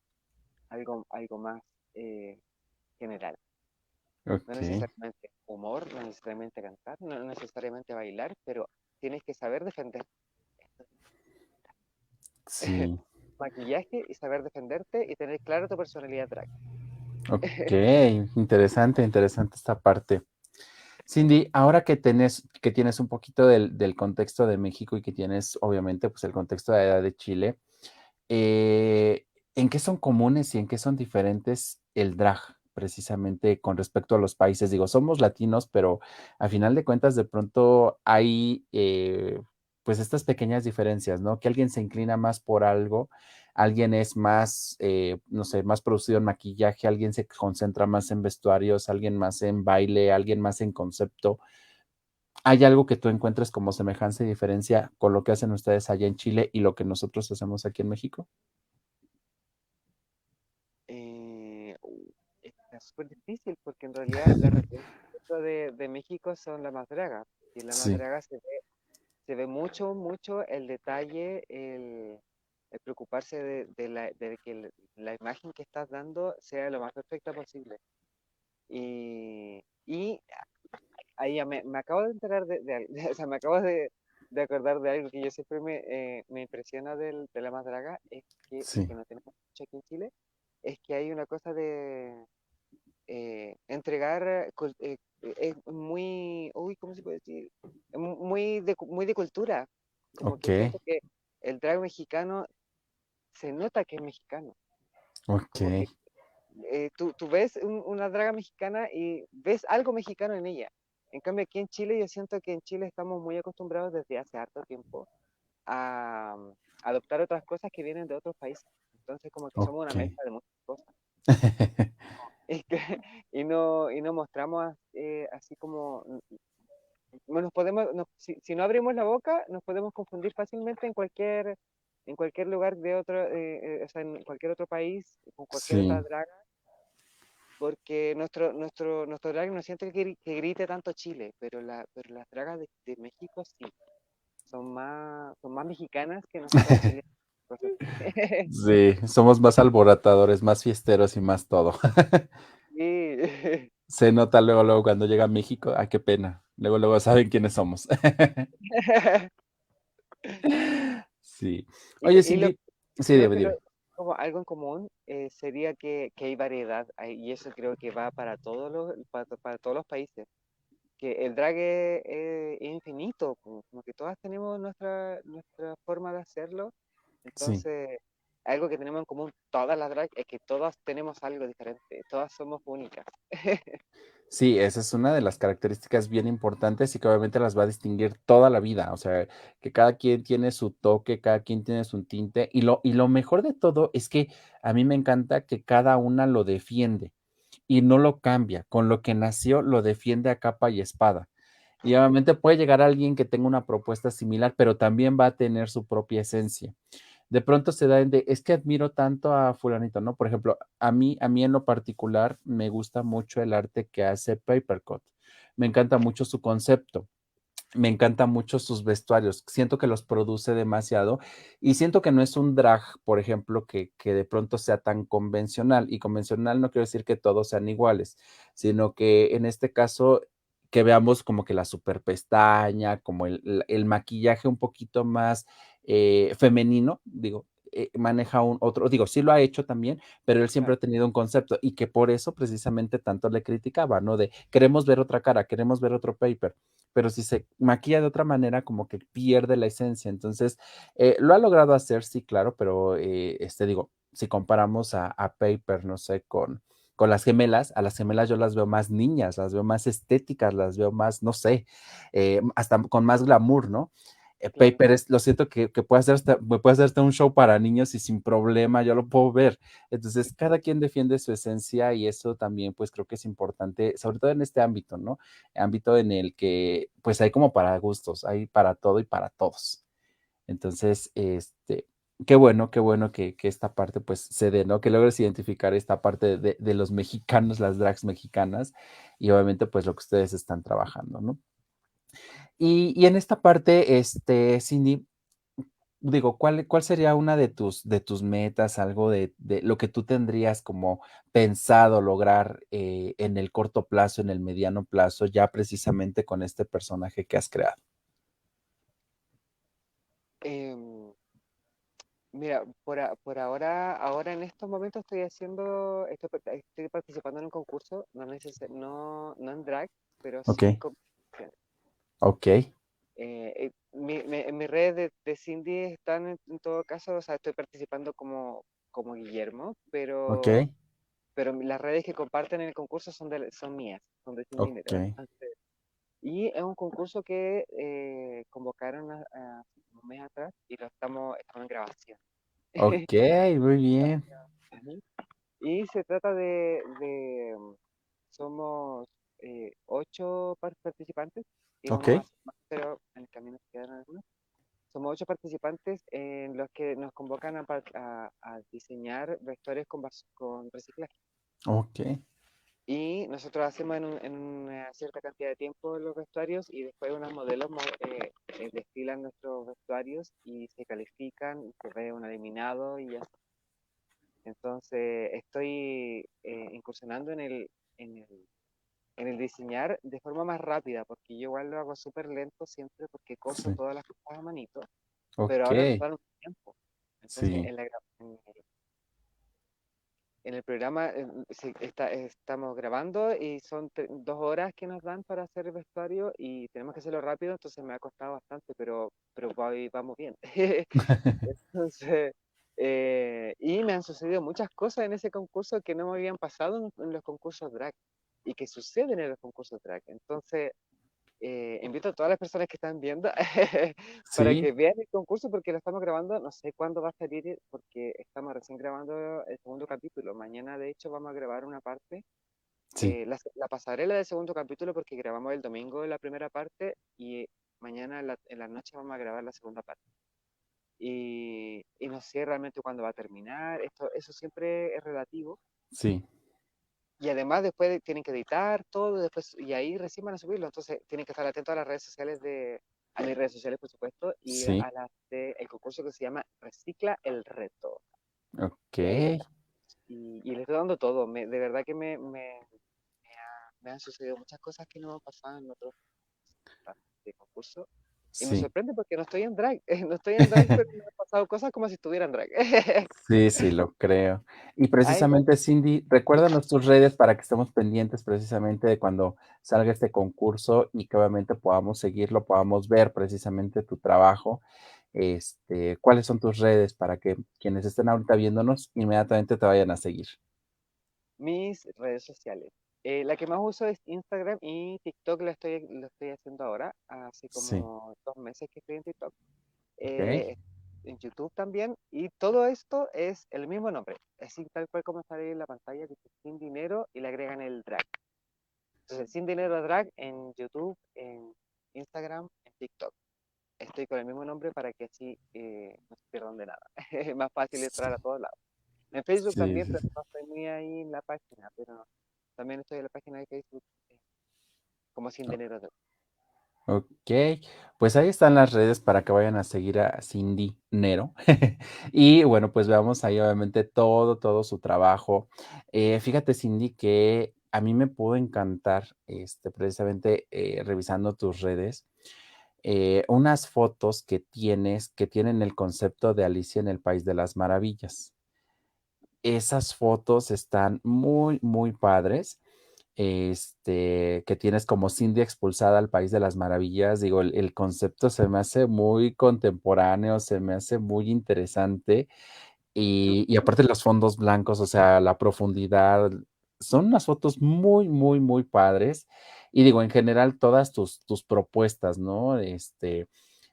algo, algo más eh, general. No necesariamente humor, no necesariamente cantar, no necesariamente bailar, pero tienes que saber defender. Sí. Maquillaje y saber defenderte y tener claro tu personalidad drag. Ok, interesante, interesante esta parte. Cindy, ahora que tienes, que tienes un poquito del, del, contexto de México y que tienes, edad pues el contexto de, de Chile, eh, ¿en qué son comunes y en qué son diferentes el drag? Precisamente con respecto a los países. Digo, somos latinos, pero a final de cuentas de pronto hay eh, pues estas pequeñas diferencias, ¿no? Que alguien se inclina más por algo, alguien es más, eh, no sé, más producido en maquillaje, alguien se concentra más en vestuarios, alguien más en baile, alguien más en concepto. ¿Hay algo que tú encuentres como semejanza y diferencia con lo que hacen ustedes allá en Chile y lo que nosotros hacemos aquí en México? Súper difícil porque en realidad la representación de, de, México son las más dragas. Y la más draga se ve, se ve mucho, mucho el detalle, el, el preocuparse de, de, la, de que la imagen que estás dando sea lo más perfecta posible. Y, y ahí me, me, acabo de enterar de, de, o sea, me acabo de, de, acordar de algo que yo siempre me, eh, me impresiona del, de la más draga, es que, que no tenemos mucho aquí en Chile, es que hay una cosa de, eh, entregar eh, eh, muy, uy, ¿cómo se puede decir? Muy de, muy de cultura. Como que, el drag mexicano se nota que es mexicano. Ok. tú, tú, ves una draga mexicana y ves algo mexicano en ella. En cambio, aquí en Chile, yo siento que en Chile estamos muy acostumbrados desde hace harto tiempo a, adoptar otras cosas que vienen de otros países. Entonces, como que somos una mezcla de muchas cosas. y, no, y no mostramos eh, así como... Nos podemos, si, no abrimos la boca, nos podemos confundir fácilmente en cualquier, en cualquier lugar de otro, eh, eh, o sea, en cualquier otro país, con cualquier otra draga, porque nuestro, nuestro, nuestro drag no siente que, que, grite tanto Chile, pero, la, pero las dragas de, de México sí, son más, son más mexicanas que nosotros Sí, somos más alborotadores, más fiesteros y más todo. Sí. Se nota luego, luego cuando llega a México, ay, qué pena. Luego, luego saben quiénes somos. Sí. Oye, sí, sí, debe, Como algo en común eh, sería que, que, hay variedad, y eso creo que va para todos los, para, para todos los países que el drag es, infinito, como que todas tenemos nuestra, nuestra forma de hacerlo entonces, algo que tenemos en común todas las drag es que todas tenemos algo diferente, todas somos únicas. Sí, esa es una de las características bien importantes y que obviamente las va a distinguir toda la vida. O sea, que cada quien tiene su toque, cada quien tiene su tinte. Y lo, y lo mejor de todo es que a mí me encanta que cada una lo defiende y no lo cambia. Con lo que nació, lo defiende a capa y espada. Y obviamente puede llegar alguien que tenga una propuesta similar, pero también va a tener su propia esencia de pronto se da en de, es que admiro tanto a fulanito, ¿no? Por ejemplo, a mí, a mí en lo particular me gusta mucho el arte que hace Papercut. Me encanta mucho su concepto. Me encanta mucho sus vestuarios. Siento que los produce demasiado y siento que no es un drag, por ejemplo, que, que de pronto sea tan convencional. Y convencional no quiero decir que todos sean iguales, sino que en este caso que veamos como que la super pestaña, como el, el maquillaje un poquito más eh, femenino, digo, eh, maneja un otro, digo, sí lo ha hecho también, pero él siempre ha tenido un concepto y que por eso precisamente tanto le criticaba, ¿no? De queremos ver otra cara, queremos ver otro paper, pero si se maquilla de otra manera, como que pierde la esencia. Entonces, eh, lo ha logrado hacer, sí, claro, pero este, digo, si comparamos a, a paper, no sé, con, con las gemelas, a las gemelas yo las veo más niñas, las veo más estéticas, las veo más, no sé, hasta con más glamour, ¿no? Eh, Paper es, lo siento que, puede hacer hasta, puede hacer hasta un show para niños y sin problema, yo lo puedo ver. Entonces, cada quien defiende su esencia y eso también, pues creo que es importante, sobre todo en este ámbito, ¿no? Ámbito en el que, pues hay como para gustos, hay para todo y para todos. Entonces, este, qué bueno, qué bueno que, esta parte pues se dé, ¿no? Que logres identificar esta parte de, de los mexicanos, las drags mexicanas y obviamente pues lo que ustedes están trabajando, ¿no? Y, en esta parte, este, Cindy, digo, ¿cuál, ¿cuál sería una de tus, de tus metas, algo de, lo que tú tendrías como pensado lograr eh, en el corto plazo, en el mediano plazo, ya precisamente con este personaje que has creado? Em, mira, por, ahora, ahora en estos momentos estoy haciendo, estoy, participando en un concurso, no, no, no en drag, pero sí Ok. Eh, eh, mi, en mis redes de, Cindy están en, todo caso, o sea, estoy participando como, como Guillermo, pero, pero las redes que comparten en el concurso son, de, son mías, son de Cindy Y es un concurso que eh, convocaron un mes atrás y lo estamos, estamos en grabación. Ok, muy bien. y se trata de, de somos ocho participantes pero en el camino quedan algunos. Somos ocho participantes en los que nos convocan a, a, diseñar vectores con, con reciclaje. Ok. Y nosotros hacemos en, una cierta cantidad de tiempo los vestuarios y después unos modelos eh, eh, destilan nuestros vestuarios y se califican, se ve un eliminado y así. Entonces estoy eh, incursionando en el, en el en el diseñar de forma más rápida, porque yo igual lo hago súper lento siempre porque coso todas las cosas a manito, pero ahora me un tiempo. Entonces, en, el programa está, estamos grabando y son dos horas que nos dan para hacer el vestuario y tenemos que hacerlo rápido, entonces me ha costado bastante, pero, pero vamos bien. entonces, eh, y me han sucedido muchas cosas en ese concurso que no me habían pasado en los concursos drag y que suceden en los concursos drag. Entonces, eh, invito a todas las personas que están viendo para que vean el concurso porque lo estamos grabando, no sé cuándo va a salir porque estamos recién grabando el segundo capítulo. Mañana, de hecho, vamos a grabar una parte. Eh, la, pasarela del segundo capítulo porque grabamos el domingo la primera parte y mañana en la, noche vamos a grabar la segunda parte. Y, y, no sé realmente cuándo va a terminar. Esto, eso siempre es relativo. Sí y además después tienen que editar todo después y ahí recién van a subirlo entonces tienen que estar atentos a las redes sociales de a mis redes sociales por supuesto y a las de el concurso que se llama Recicla el reto. Ok. y, les estoy dando todo de verdad que me, me, me, han sucedido muchas cosas que no han pasado en otros concursos y me sorprende porque no estoy en drag, no estoy en drag, pero me han pasado cosas como si estuviera en drag. Sí, sí, lo creo. Y precisamente, Cindy, recuérdanos tus redes para que estemos pendientes precisamente de cuando salga este concurso y que obviamente podamos seguirlo, podamos ver precisamente tu trabajo. Este, ¿Cuáles son tus redes para que quienes estén ahorita viéndonos inmediatamente te vayan a seguir? Mis redes sociales. Eh, la que más uso es Instagram y TikTok la estoy, lo estoy haciendo ahora, hace como dos meses que estoy en TikTok. Eh, en YouTube también, y todo esto es el mismo nombre, así tal cual como sale en la pantalla, dice Sin Dinero y le agregan el drag. Entonces, Sin Dinero Drag en YouTube, en Instagram, en TikTok. Estoy con el mismo nombre para que así eh, no se pierdan de nada. es más fácil entrar a todos lados. En Facebook también, pero no estoy muy ahí en la página, pero también estoy en la página de Facebook eh, como Sin Dinero. Ok, pues ahí están las redes para que vayan a seguir a Cindy Nero. y bueno, pues veamos ahí obviamente todo, todo su trabajo. Eh, fíjate, Cindy, que a mí me pudo encantar, este, precisamente eh, revisando tus redes, unas fotos que tienes que tienen el concepto de Alicia en el País de las Maravillas esas fotos están muy, muy padres. Este, que tienes como Cindy expulsada al País de las Maravillas. Digo, el, concepto se me hace muy contemporáneo, se me hace muy interesante. Y, y, aparte los fondos blancos, o sea, la profundidad, son unas fotos muy, muy, muy padres. Y digo, en general, todas tus, tus propuestas, ¿no? Este,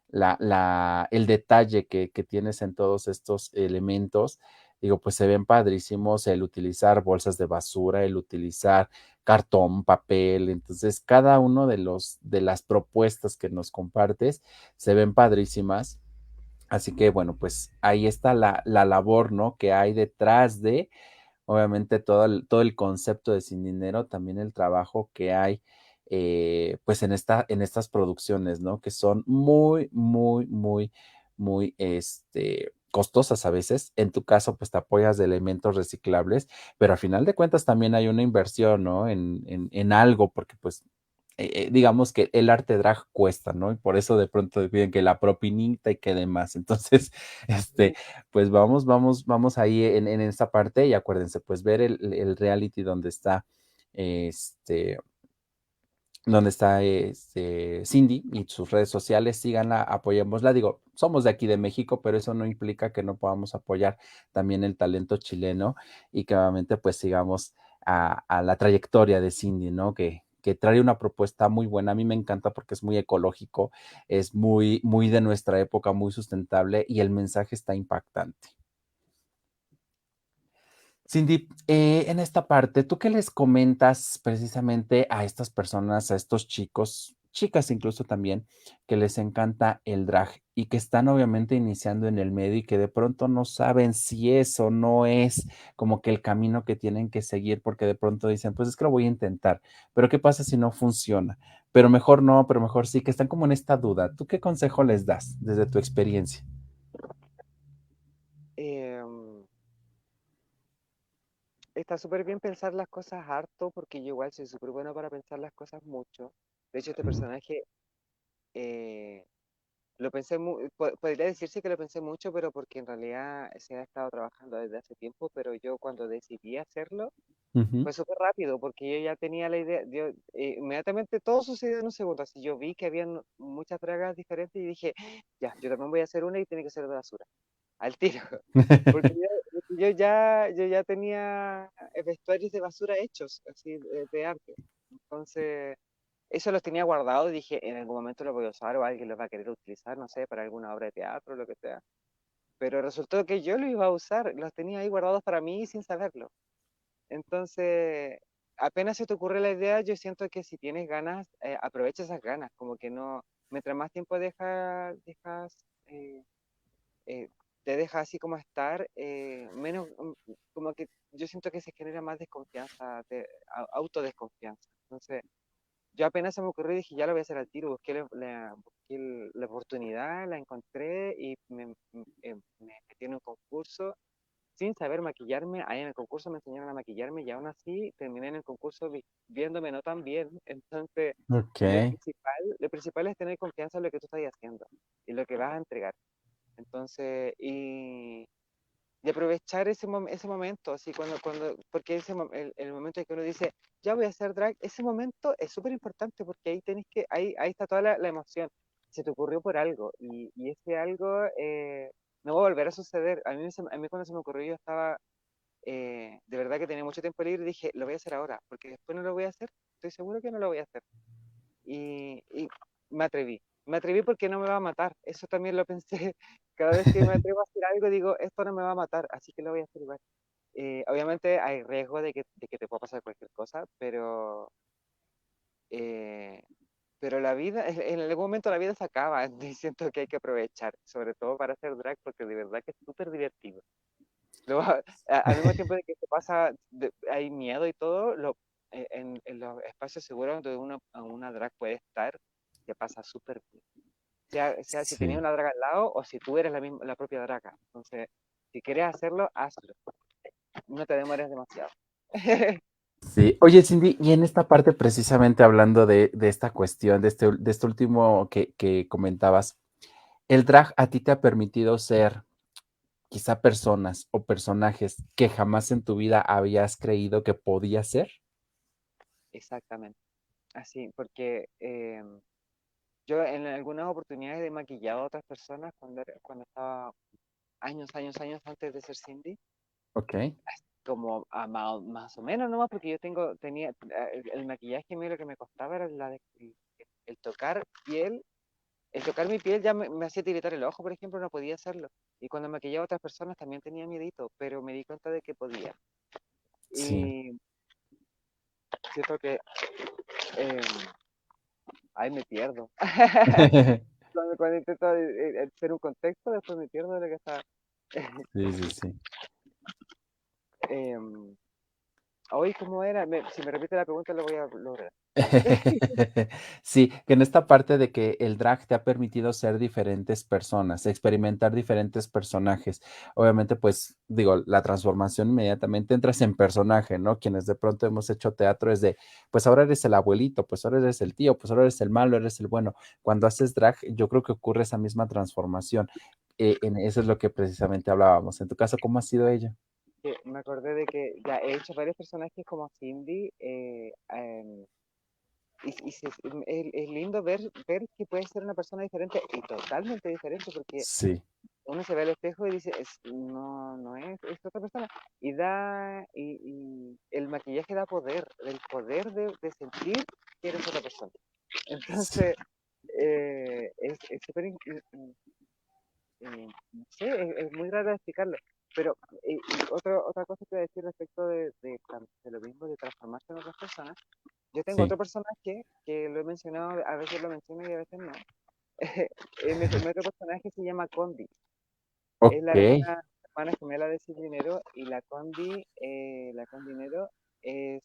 la, el detalle que, que tienes en todos estos elementos, digo, pues se ven padrísimos el utilizar bolsas de basura, el utilizar cartón, papel, entonces cada uno de los de las propuestas que nos compartes se ven padrísimas. Así que bueno, pues ahí está la, la labor, ¿no? Que hay detrás de, obviamente, todo el, todo el concepto de sin dinero, también el trabajo que hay, eh, pues en, esta, en estas producciones, ¿no? Que son muy, muy, muy, muy, este, costosas a veces. En tu caso, pues te apoyas de elementos reciclables, pero al final de cuentas también hay una inversión, ¿no? En, en, en algo, porque pues eh, eh, digamos que el arte drag cuesta, ¿no? Y por eso de pronto piden que la propinita y que demás. Entonces, este, pues vamos, vamos, vamos ahí en, en esta parte y acuérdense, pues ver el, el reality donde está, este, donde está este, Cindy y sus redes sociales, síganla, apoyémosla. Digo, somos de aquí de México, pero eso no implica que no podamos apoyar también el talento chileno y que obviamente pues sigamos a, a la trayectoria de Cindy, ¿no? Que, que trae una propuesta muy buena. A mí me encanta porque es muy ecológico, es muy, muy de nuestra época, muy sustentable y el mensaje está impactante. Cindy, eh, en esta parte, ¿tú qué les comentas precisamente a estas personas, a estos chicos, chicas incluso también, que les encanta el drag y que están obviamente iniciando en el medio y que de pronto no saben si eso no es como que el camino que tienen que seguir porque de pronto dicen, pues es que lo voy a intentar, pero ¿qué pasa si no funciona? Pero mejor no, pero mejor sí, que están como en esta duda. ¿Tú qué consejo les das desde tu experiencia? Eh, está súper bien pensar las cosas harto, porque yo igual soy súper bueno para pensar las cosas mucho. De hecho, este personaje eh, lo pensé, mu- po- podría decirse que lo pensé mucho, pero porque en realidad se ha estado trabajando desde hace tiempo, pero yo cuando decidí hacerlo fue súper rápido, porque yo ya tenía la idea, yo, eh, inmediatamente todo sucedió en un segundo, así yo vi que habían muchas dragas diferentes y dije, ya, yo también voy a hacer una y tiene que ser de basura, al tiro. Porque yo, yo ya, yo ya tenía eh, vestuarios de basura hechos, así, de, de arte. Entonces, eso los tenía guardados dije, en algún momento los voy a usar o alguien los va a querer utilizar, no sé, para alguna obra de teatro o lo que sea. Pero resultó que yo los iba a usar, los tenía ahí guardados para mí sin saberlo. Entonces, apenas se te ocurre la idea, yo siento que si tienes ganas, eh, aprovecha esas ganas, como que no, mientras más tiempo dejas, dejas eh, eh, te deja así como estar, eh, menos, mm, como que yo siento que se genera más desconfianza, de, au- autodesconfianza. Entonces, yo apenas se me ocurrió y dije, ya lo voy a hacer al tiro, busqué la, la- busqué la oportunidad, la encontré y me, me- eh, me metí en un concurso sin saber maquillarme. Ahí en el concurso me enseñaron a maquillarme y aún así terminé en el concurso vi- viéndome no tan bien. Entonces, Ok, lo principal, lo principal es tener confianza en lo que tú estás haciendo y lo que vas a entregar. Entonces, y, y aprovechar ese, mom- ese momento, así cuando, cuando, porque ese, el, el momento en que uno dice, ya voy a hacer drag, ese momento es súper importante porque ahí tenés que, ahí, ahí está toda la, emoción. Se te ocurrió por algo y, y ese algo eh, no va a volver a suceder. A mí, a mí cuando se me ocurrió yo estaba, eh, de verdad que tenía mucho tiempo libre dije, lo voy a hacer ahora, porque después no lo voy a hacer, estoy seguro que no lo voy a hacer y, y me atreví. Me atreví porque no me va a matar. Eso también lo pensé. Cada vez que me atrevo a hacer algo, digo, esto no me va a matar, así que lo voy a hacer igual. Eh, obviamente hay riesgo de que, de que te pueda pasar cualquier cosa, pero, eh, pero la vida, en algún momento la vida se acaba y siento que hay que aprovechar, sobre todo para hacer drag, porque de verdad que es súper divertido. A- al mismo tiempo de que te pasa, de- hay miedo y todo, lo, eh, en, en los espacios seguros donde una, una drag puede estar, te pasa súper bien. Sea, sea si tenías una draga al lado o si tú eres la, misma, la propia draga. Entonces, si quieres hacerlo, hazlo. No te demores demasiado. Sí, oye Cindy, y en esta parte precisamente hablando de, de esta cuestión, de este, de este último que, que comentabas, ¿el drag a ti te ha permitido ser quizá personas o personajes que jamás en tu vida habías creído que podía ser? Exactamente. Así, porque eh, yo en algunas oportunidades he maquillado a otras personas cuando, cuando estaba años, años, años antes de ser Cindy. Ok, como a más, o menos nomás, porque yo tengo, tenía, eh, el, el maquillaje mío lo que me costaba era la de- el, el tocar piel el tocar mi piel ya me, hacía tiritar el ojo, por ejemplo, no podía hacerlo. Y cuando maquillaba a otras personas también tenía miedito, pero me di cuenta de que podía. Y siento que eh, ay me pierdo. cuando, intento hacer un contexto, después me pierdo de lo que está. sí, sí, sí. Eh, Hoy, ¿cómo era? si me repite la pregunta, lo voy a lograr. sí, que en esta parte de que el drag te ha permitido ser diferentes personas, experimentar diferentes personajes. Obviamente, pues digo, la transformación inmediatamente entras en personaje, ¿no? Quienes de pronto hemos hecho teatro es de, pues ahora eres el abuelito, pues ahora eres el tío, pues ahora eres el malo, eres el bueno. Cuando haces drag, yo creo que ocurre esa misma transformación. Eh, eso es lo que precisamente hablábamos. En tu caso, ¿cómo ha sido ella? Me acordé de que ya he hecho varios personajes como Cindy. Eh, y, es, lindo ver, ver que puede ser una persona diferente y totalmente diferente porque uno se ve al espejo y dice, no, no es, es, otra persona. Y da, y, el maquillaje da poder, el poder de, sentir que eres otra persona. Entonces, eh, es súper, eh, es, muy raro explicarlo. Pero eh, otra cosa que voy a decir respecto de, de, lo mismo, de transformarse en otras personas, yo tengo otro personaje que lo he mencionado, a veces lo menciono y a veces no. eh, mi, otro personaje se llama Condi. Es la hermana, gemela de Dinero y la Condi, eh, la Condinero es,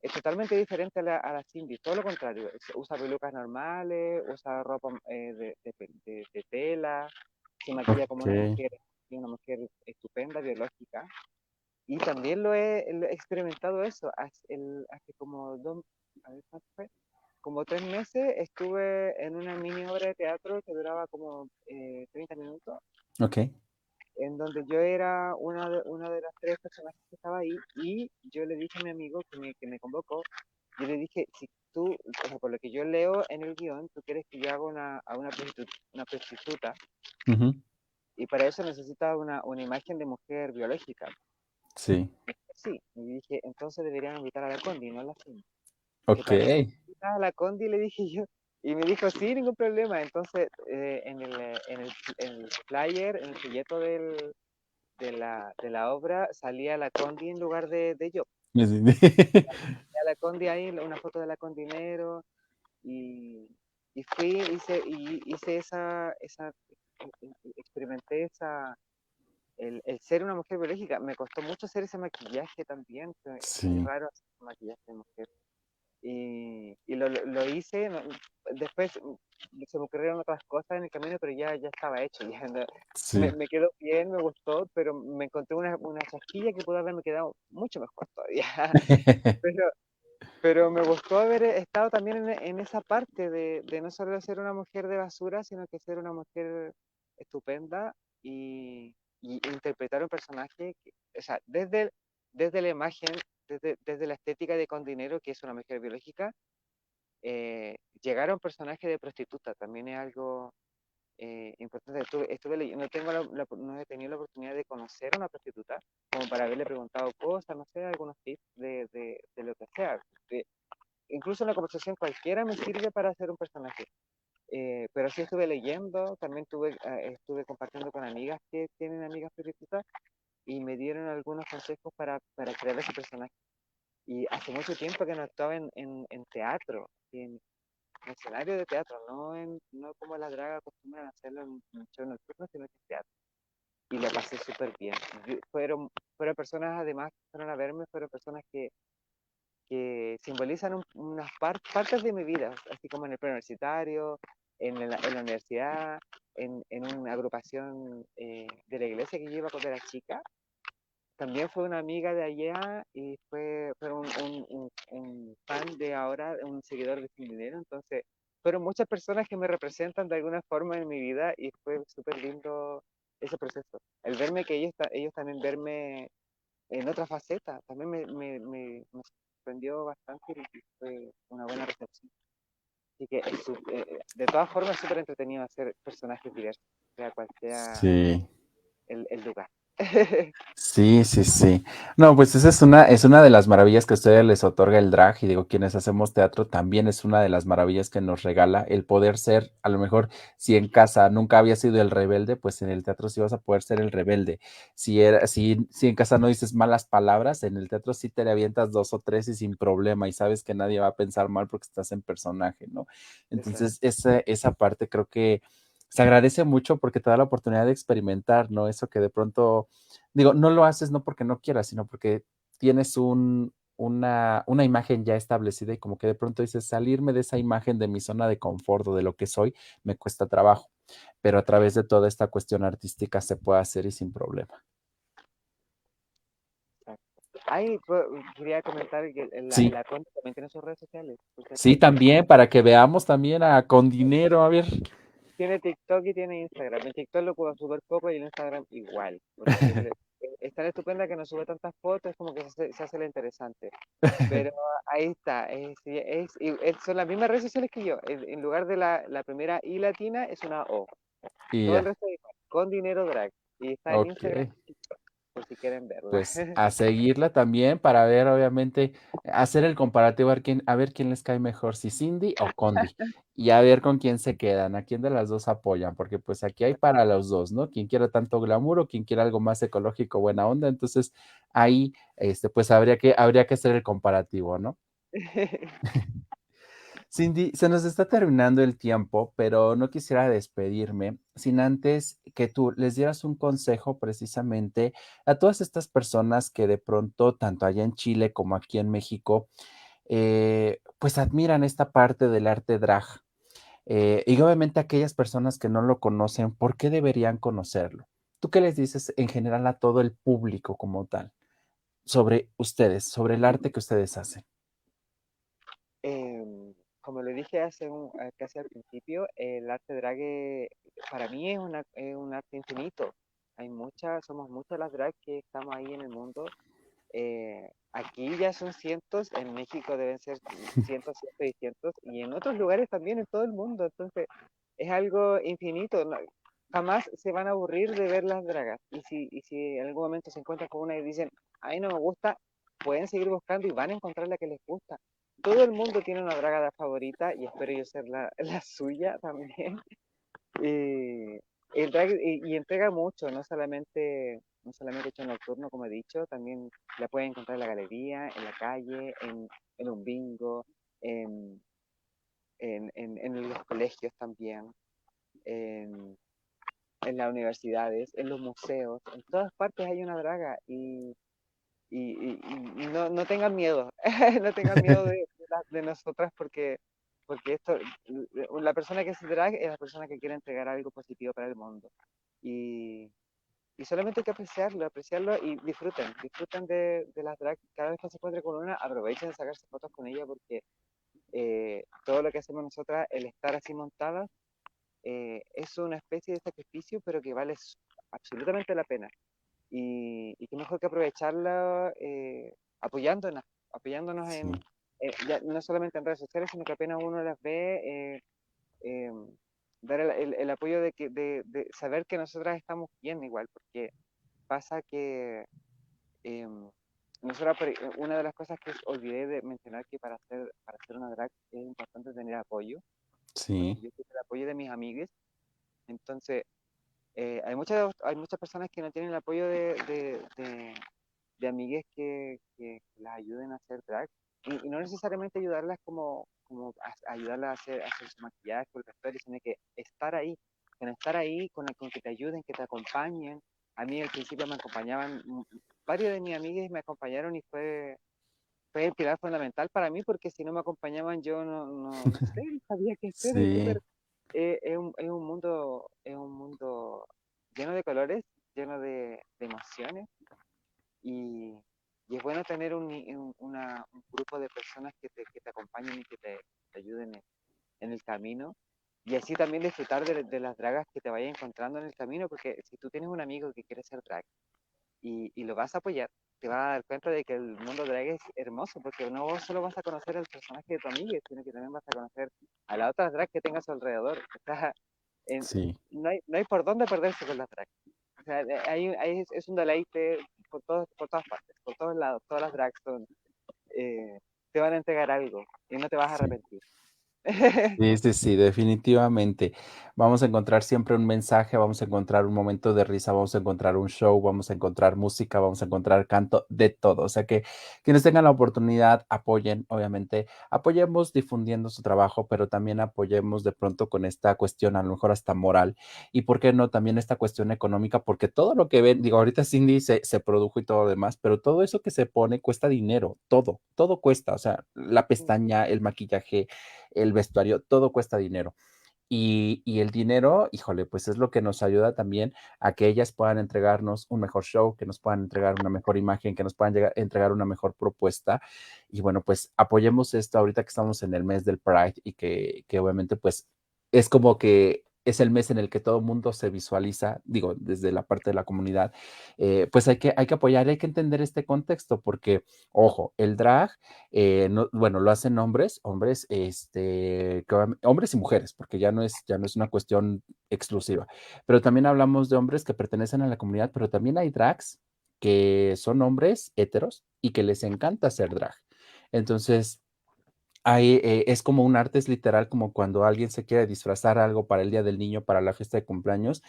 es totalmente diferente a la, a la Cindy, todo lo contrario. Usa pelucas normales, usa ropa eh, de, de, de, tela, se maquilla como una mujer una mujer estupenda, biológica. Y también lo he, experimentado eso. Hace, como dos, como tres meses estuve en una mini obra de teatro que duraba como 30 eh, minutos. Ok. En donde yo era una de, una de las tres personas que estaba ahí y yo le dije a mi amigo que me, que me convocó, yo le dije, si tú, por lo que yo leo en el guion, tú quieres que yo haga una, a una prostituta, una prostituta y para eso necesita una, una imagen de mujer biológica. Sí. Sí, y dije, entonces deberían invitar a la Condi, no a la Cindy. Ok. A la Condi le dije yo, y me dijo, sí, ningún problema. Entonces, eh, en, el, en, el, en, el, flyer, en el folleto del, de, la, de la obra, salía la Condi en lugar de, de yo. salía la Condi ahí, una foto de la Condinero, y, y fui, hice, y hice esa, esa experimenté esa, el, el, ser una mujer biológica. Me costó mucho hacer ese maquillaje también. Es raro hacer maquillaje de mujer. Y, y lo, lo, hice, después se me ocurrieron otras cosas en el camino, pero ya, ya estaba hecho. Ya, me, me, quedó bien, me gustó, pero me encontré una, una chasquilla que pudo haberme quedado mucho mejor todavía. pero, pero me gustó haber estado también en, en esa parte de, de, no solo ser una mujer de basura, sino que ser una mujer estupenda y, interpretar un personaje, o sea, desde, desde la imagen, desde, desde la estética de Con Dinero, que es una mujer biológica, eh, llegar a un personaje de prostituta también es algo eh, importante. Estuve, estuve no, tengo no he tenido la oportunidad de conocer a una prostituta como para haberle preguntado cosas, no sé, algunos tips de, de, de lo que sea. incluso una conversación cualquiera me sirve para hacer un personaje. Eh, pero sí estuve leyendo, también tuve, ah, estuve compartiendo con amigas que tienen amigas periodistas y me dieron algunos consejos para, para crear ese personaje. Y hace mucho tiempo que no actuaba en, en, en teatro, en, escenario de teatro, no, en, no como la draga acostumbran hacerlo en, en show nocturno, sino en teatro. Y lo pasé súper bien. fueron, fueron personas, además, que fueron a verme, fueron personas que que simbolizan unas partes de mi vida, así como en el preuniversitario, en la, en la universidad, en, en, una agrupación eh, de la iglesia que yo iba cuando era chica. También fue una amiga de allá y fue, fue un, un, un, fan de ahora, un seguidor de Sin Dinero. Entonces, fueron muchas personas que me representan de alguna forma en mi vida y fue súper lindo ese proceso. El verme que ellos, ellos también verme en otra faceta, también me, me, me, sorprendió bastante y fue una buena recepción. Así que eh, de todas formas es súper entretenido hacer personajes diversos, sea cual sea el, el lugar. Sí, Sí, sí. No, pues esa es una, es una de las maravillas que a ustedes les otorga el drag, y digo, quienes hacemos teatro también es una de las maravillas que nos regala el poder ser, a lo mejor, si en casa nunca había sido el rebelde, pues en el teatro sí vas a poder ser el rebelde. Si era, si, si en casa no dices malas palabras, en el teatro sí te avientas dos o tres y sin problema, y sabes que nadie va a pensar mal porque estás en personaje, ¿no? Entonces, esa, esa parte creo que se agradece mucho porque te da la oportunidad de experimentar, ¿no? Eso que de pronto, digo, no lo haces no porque no quieras, sino porque tienes un, una, una imagen ya establecida y como que de pronto dices, salirme de esa imagen de mi zona de confort o de lo que soy, me cuesta trabajo, pero a través de toda esta cuestión artística se puede hacer y sin problema. Ay, pues, quería comentar que la, Sí, la Conde también tiene sus redes sociales, si sí, también, para que veamos también a Con Dinero, a ver. Tiene TikTok y tiene Instagram. En TikTok lo puedo subir poco y en Instagram igual. Eh, es tan estupenda que no sube tantas fotos, es como que se, hace- se hace la interesante. Pero ahí está, es, es- es- son las mismas redes sociales que yo. En, en lugar de la, la primera I latina es una O. Y Todo el resto es igual, con dinero drag. Y está en Instagram por si quieren verla. Pues a seguirla también para ver, obviamente, hacer el comparativo, a ver quién, a ver quién les cae mejor, si Cindy o Condi, y a ver con quién se quedan, a quién de las dos apoyan, porque pues aquí hay para los dos, ¿no? Quien quiera tanto glamour o quien quiera algo más ecológico, buena onda, entonces ahí, este, pues habría que, habría que hacer el comparativo, ¿no? Cindy, se nos está terminando el tiempo, pero no quisiera despedirme sin antes que tú les dieras un consejo precisamente a todas estas personas que de pronto, tanto allá en Chile como aquí en México, eh, pues admiran esta parte del arte drag. Eh, y obviamente aquellas personas que no lo conocen, ¿por qué deberían conocerlo? ¿Tú qué les dices en general a todo el público como tal sobre ustedes, sobre el arte que ustedes hacen? Em, como lo dije hace un, eh, casi al principio, el arte drag para mí es, un arte infinito. Hay muchas, somos muchas las drag que estamos ahí en el mundo. Eh, aquí ya son cientos, en México deben ser cientos, cientos y cientos, y en otros lugares también en todo el mundo. Entonces, es algo infinito. jamás se van a aburrir de ver las dragas. Y si, y si en algún momento se encuentran con una y dicen, a mí no me gusta, pueden seguir buscando y van a encontrar la que les gusta. Todo el mundo tiene una draga favorita y espero yo ser la, la suya también. Y, el drag y, y entrega mucho, no solamente, no solamente hecho nocturno, como he dicho, también la pueden encontrar en la galería, en la calle, en, en un bingo, en, en, en los colegios también, en, en las universidades, en los museos, en todas partes hay una draga y, y, y- y no, no tengan miedo, no tengan miedo de, de, la- de nosotras porque, porque esto, la persona que es drag es la persona que quiere entregar algo positivo para el mundo. Y, y solamente hay que apreciarlo, apreciarlo y disfruten, disfruten de, de las drag. Cada vez que se encuentren con una, aprovechen de sacarse fotos con ella porque eh, todo lo que hacemos nosotras, el estar así montadas, eh, es una especie de sacrificio, pero que vale absolutamente la pena. Y, y qué mejor que aprovecharla eh, apoyándonos, apoyándonos Sí, en, eh, ya no solamente en redes sociales, sino que apenas uno las ve, eh, eh, dar el, el- el apoyo de, que, de, de saber que nosotras estamos bien igual, porque pasa que eh, nosotras, eh, una de las cosas que olvidé de mencionar que para hacer, para hacer una drag es importante tener apoyo, sí, yo tengo el apoyo de mis amigues, entonces eh, hay, muchas, hay muchas personas que no tienen el apoyo de, de, de, de amigues que, que las ayuden a hacer drag. Y, y no necesariamente ayudarlas como, como a, ayudarlas a hacer, a hacer su maquillaje o el vestuario, sino que estar ahí, con estar ahí, con, con que te ayuden, que te acompañen. A mí al principio me acompañaban, varios de mis amigues me acompañaron y fue, fue el pilar fundamental para mí, porque si no me acompañaban yo no, no, no sé, sabía qué hacer, sí, eh, es un, es un mundo, es un mundo lleno de colores, lleno de, emociones y, y es bueno tener un, un- grupo de personas que te, que te acompañen y que te, ayuden en, en el camino y así también disfrutar de, de las dragas que te vayas encontrando en el camino porque si tú tienes un amigo que quiere ser drag y, y lo vas a apoyar, te vas a dar cuenta de que el mundo drag es hermoso porque no solo vas a conocer al personaje de tu amiga, sino que también vas a conocer a la otra drag que tenga a su alrededor. Sea, en- sí. no, hay, no hay por dónde perderse con las drag. O sea, hay, hay- es, es un deleite por, todos, por todas partes, por todos lados, todas las drags son, eh, te van a entregar algo y no te vas a arrepentir. Sí, sí, sí, definitivamente. Vamos a encontrar siempre un mensaje, vamos a encontrar un momento de risa, vamos a encontrar un show, vamos a encontrar música, vamos a encontrar canto, de todo. O sea que quienes tengan la oportunidad, apoyen, obviamente, apoyemos difundiendo su trabajo, pero también apoyemos de pronto con esta cuestión, a lo mejor hasta moral, y por qué no también esta cuestión económica, porque todo lo que ven, digo, ahorita Cindy se, se produjo y todo lo demás, pero todo eso que se pone cuesta dinero, todo, todo cuesta, o sea, la pestaña, el maquillaje, el vestuario, todo cuesta dinero. Y, el dinero, híjole, pues es lo que nos ayuda también a que ellas puedan entregarnos un mejor show, que nos puedan entregar una mejor imagen, que nos puedan llegar, entregar una mejor propuesta. Y bueno, pues apoyemos esto ahorita que estamos en el mes del Pride y que, que obviamente pues es como que es el mes en el que todo el mundo se visualiza, digo, desde la parte de la comunidad, eh, pues hay que, hay que apoyar, hay que entender este contexto, porque, ojo, el drag, eh, bueno, lo hacen hombres, hombres, este, hombres y mujeres, porque ya no, es, ya no es una cuestión exclusiva, pero también hablamos de hombres que pertenecen a la comunidad, pero también hay drags que son hombres heteros y que les encanta hacer drag. Entonces, eh, es como un arte, es literal como cuando alguien se quiere disfrazar algo para el Día del Niño, para la fiesta de cumpleaños,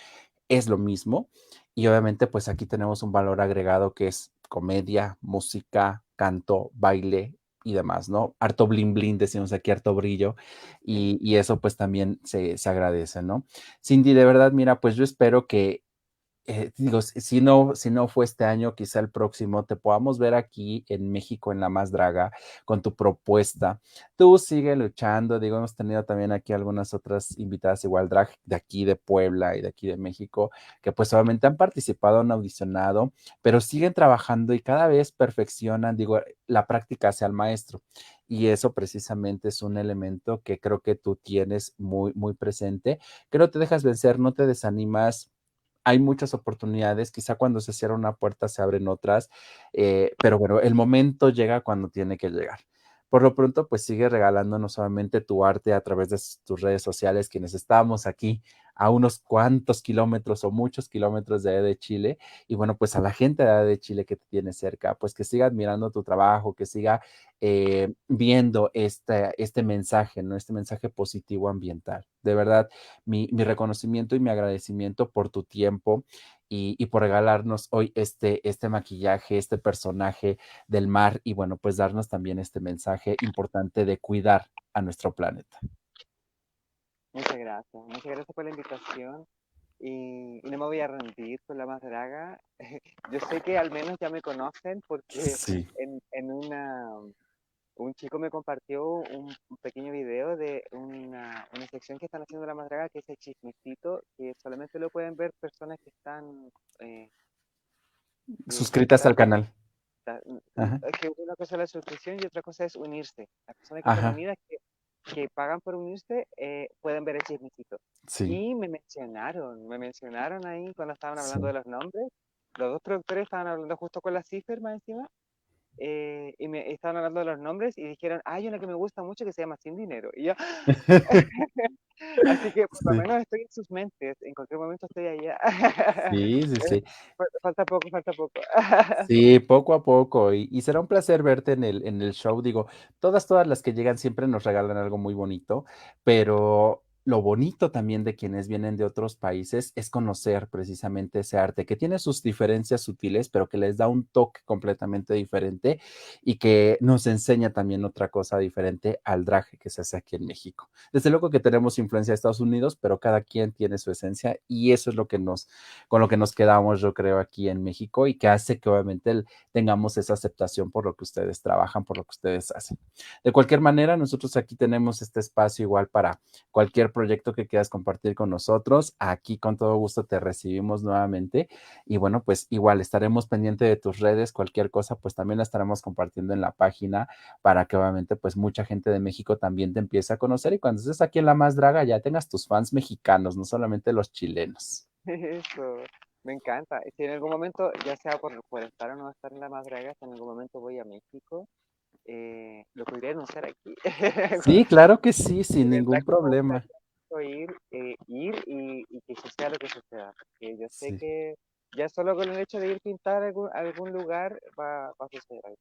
es lo mismo. Y obviamente pues aquí tenemos un valor agregado que es comedia, música, canto, baile y demás, ¿no? Harto blin blin, decimos aquí, harto brillo, y, y eso pues también se, se agradece, ¿no? Cindy, de verdad, mira, pues yo espero que eh, digo, si no, si no fue este año, quizá el próximo, te podamos ver aquí en México en La Más Draga con tu propuesta. Tú sigue luchando, digo, hemos tenido también aquí algunas otras invitadas igual drag de aquí de Puebla y de aquí de México, que pues obviamente han participado, han audicionado, pero siguen trabajando y cada vez perfeccionan, digo, la práctica hacia el maestro. Y eso precisamente es un elemento que creo que tú tienes muy, muy presente, que no te dejas vencer, no te desanimas hay muchas oportunidades, quizá cuando se cierra una puerta se abren otras, eh, pero bueno, el momento llega cuando tiene que llegar. Por lo pronto, pues sigue regalando no solamente tu arte a través de tus redes sociales, quienes estamos aquí a unos cuantos kilómetros o muchos kilómetros de, de Chile. Y bueno, pues a la gente de, Chile que te tiene cerca, pues que siga admirando tu trabajo, que siga eh, viendo este, este mensaje, ¿no? Este mensaje positivo ambiental. De verdad, mi, mi reconocimiento y mi agradecimiento por tu tiempo y, y, por regalarnos hoy este, este maquillaje, este personaje del mar y bueno, pues darnos también este mensaje importante de cuidar a nuestro planeta. Muchas gracias, muchas gracias por la invitación y, no me voy a rendir con la más draga. Yo sé que al menos ya me conocen porque en, en, una, un chico me compartió un, pequeño video de una, una, sección que están haciendo la más draga que es el chismecito, que solamente lo pueden ver personas que están... Eh, Suscritas al canal. Es que una cosa es la suscripción y otra cosa es unirse. Las personas que están unidas que que pagan por unirse eh, pueden ver el chismecito. Y me mencionaron, me mencionaron ahí cuando estaban hablando de los nombres. Los dos productores estaban hablando justo con la cifra más encima. Eh, y me estaban hablando de los nombres y dijeron, hay una que me gusta mucho que se llama Sin Dinero. Y yo, así que por lo menos estoy en sus mentes, en cualquier momento estoy allá. Sí, sí, sí. Falta poco, falta poco. Sí, poco a poco. Y, y, será un placer verte en el, en el show. Digo, todas, todas las que llegan siempre nos regalan algo muy bonito, pero lo bonito también de quienes vienen de otros países es conocer precisamente ese arte que tiene sus diferencias sutiles, pero que les da un toque completamente diferente y que nos enseña también otra cosa diferente al drag que se hace aquí en México. Desde luego que tenemos influencia de Estados Unidos, pero cada quien tiene su esencia y eso es lo que nos, con lo que nos quedamos, yo creo, aquí en México y que hace que obviamente tengamos esa aceptación por lo que ustedes trabajan, por lo que ustedes hacen. De cualquier manera, nosotros aquí tenemos este espacio igual para cualquier proyecto que quieras compartir con nosotros, aquí con todo gusto te recibimos nuevamente. Y bueno, pues igual estaremos pendiente de tus redes, cualquier cosa, pues también la estaremos compartiendo en la página para que obviamente pues mucha gente de México también te empiece a conocer y cuando estés aquí en La Más Draga ya tengas tus fans mexicanos, no solamente los chilenos. Eso. Me encanta. Si en algún momento, ya sea por, por estar o no estar en la más draga, si en algún momento voy a México, eh, lo podría anunciar aquí. Sí, claro que sí, sin ningún problema ir, eh, ir y, que suceda lo que suceda. Porque yo sé que ya solo con el hecho de ir pintar algún, algún lugar va, va a suceder algo.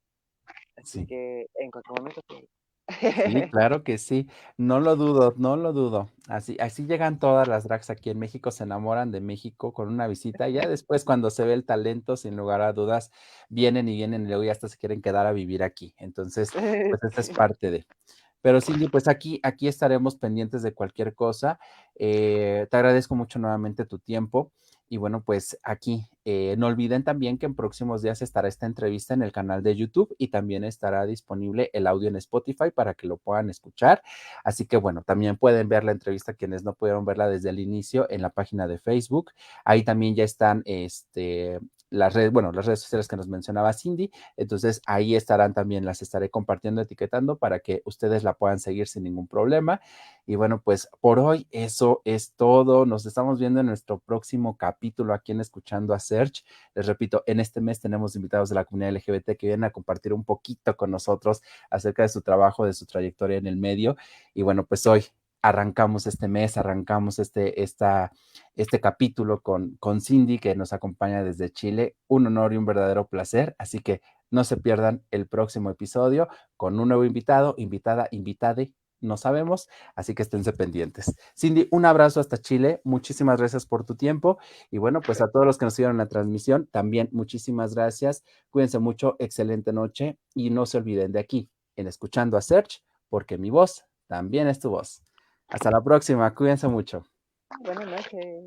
Así Sí. que en cualquier momento sí. Sí, claro que sí. No lo dudo, no lo dudo. Así, así llegan todas las drags aquí en México, se enamoran de México con una visita. y Ya después, cuando se ve el talento, sin lugar a dudas, vienen y vienen y luego ya hasta se quieren quedar a vivir aquí. Entonces, pues esta es Sí. parte de. Pero Cindy, pues aquí, aquí estaremos pendientes de cualquier cosa. Eh, te agradezco mucho nuevamente tu tiempo. Y bueno, pues aquí eh, no olviden también que en próximos días estará esta entrevista en el canal de YouTube y también estará disponible el audio en Spotify para que lo puedan escuchar. Así que bueno, también pueden ver la entrevista quienes no pudieron verla desde el inicio en la página de Facebook. Ahí también ya están este, las redes, bueno, las redes sociales que nos mencionaba Cindy. Entonces ahí estarán también, las estaré compartiendo, etiquetando para que ustedes la puedan seguir sin ningún problema. Y bueno, pues por hoy eso es todo. Nos estamos viendo en nuestro próximo capítulo aquí en Escuchando a Search. Les repito, en este mes tenemos invitados de la comunidad LGBT que vienen a compartir un poquito con nosotros acerca de su trabajo, de su trayectoria en el medio. Y bueno, pues hoy arrancamos este mes, arrancamos este, esta, este capítulo con, con Cindy que nos acompaña desde Chile. Un honor y un verdadero placer. Así que no se pierdan el próximo episodio con un nuevo invitado, invitada, invitade, no sabemos, así que esténse pendientes. Cindy, un abrazo hasta Chile, muchísimas gracias por tu tiempo y bueno, pues a todos los que nos siguieron la transmisión, también muchísimas gracias, cuídense mucho, excelente noche y no se olviden de aquí, en Escuchando a Search, porque mi voz también es tu voz. Hasta la próxima, cuídense mucho. Buenas noches.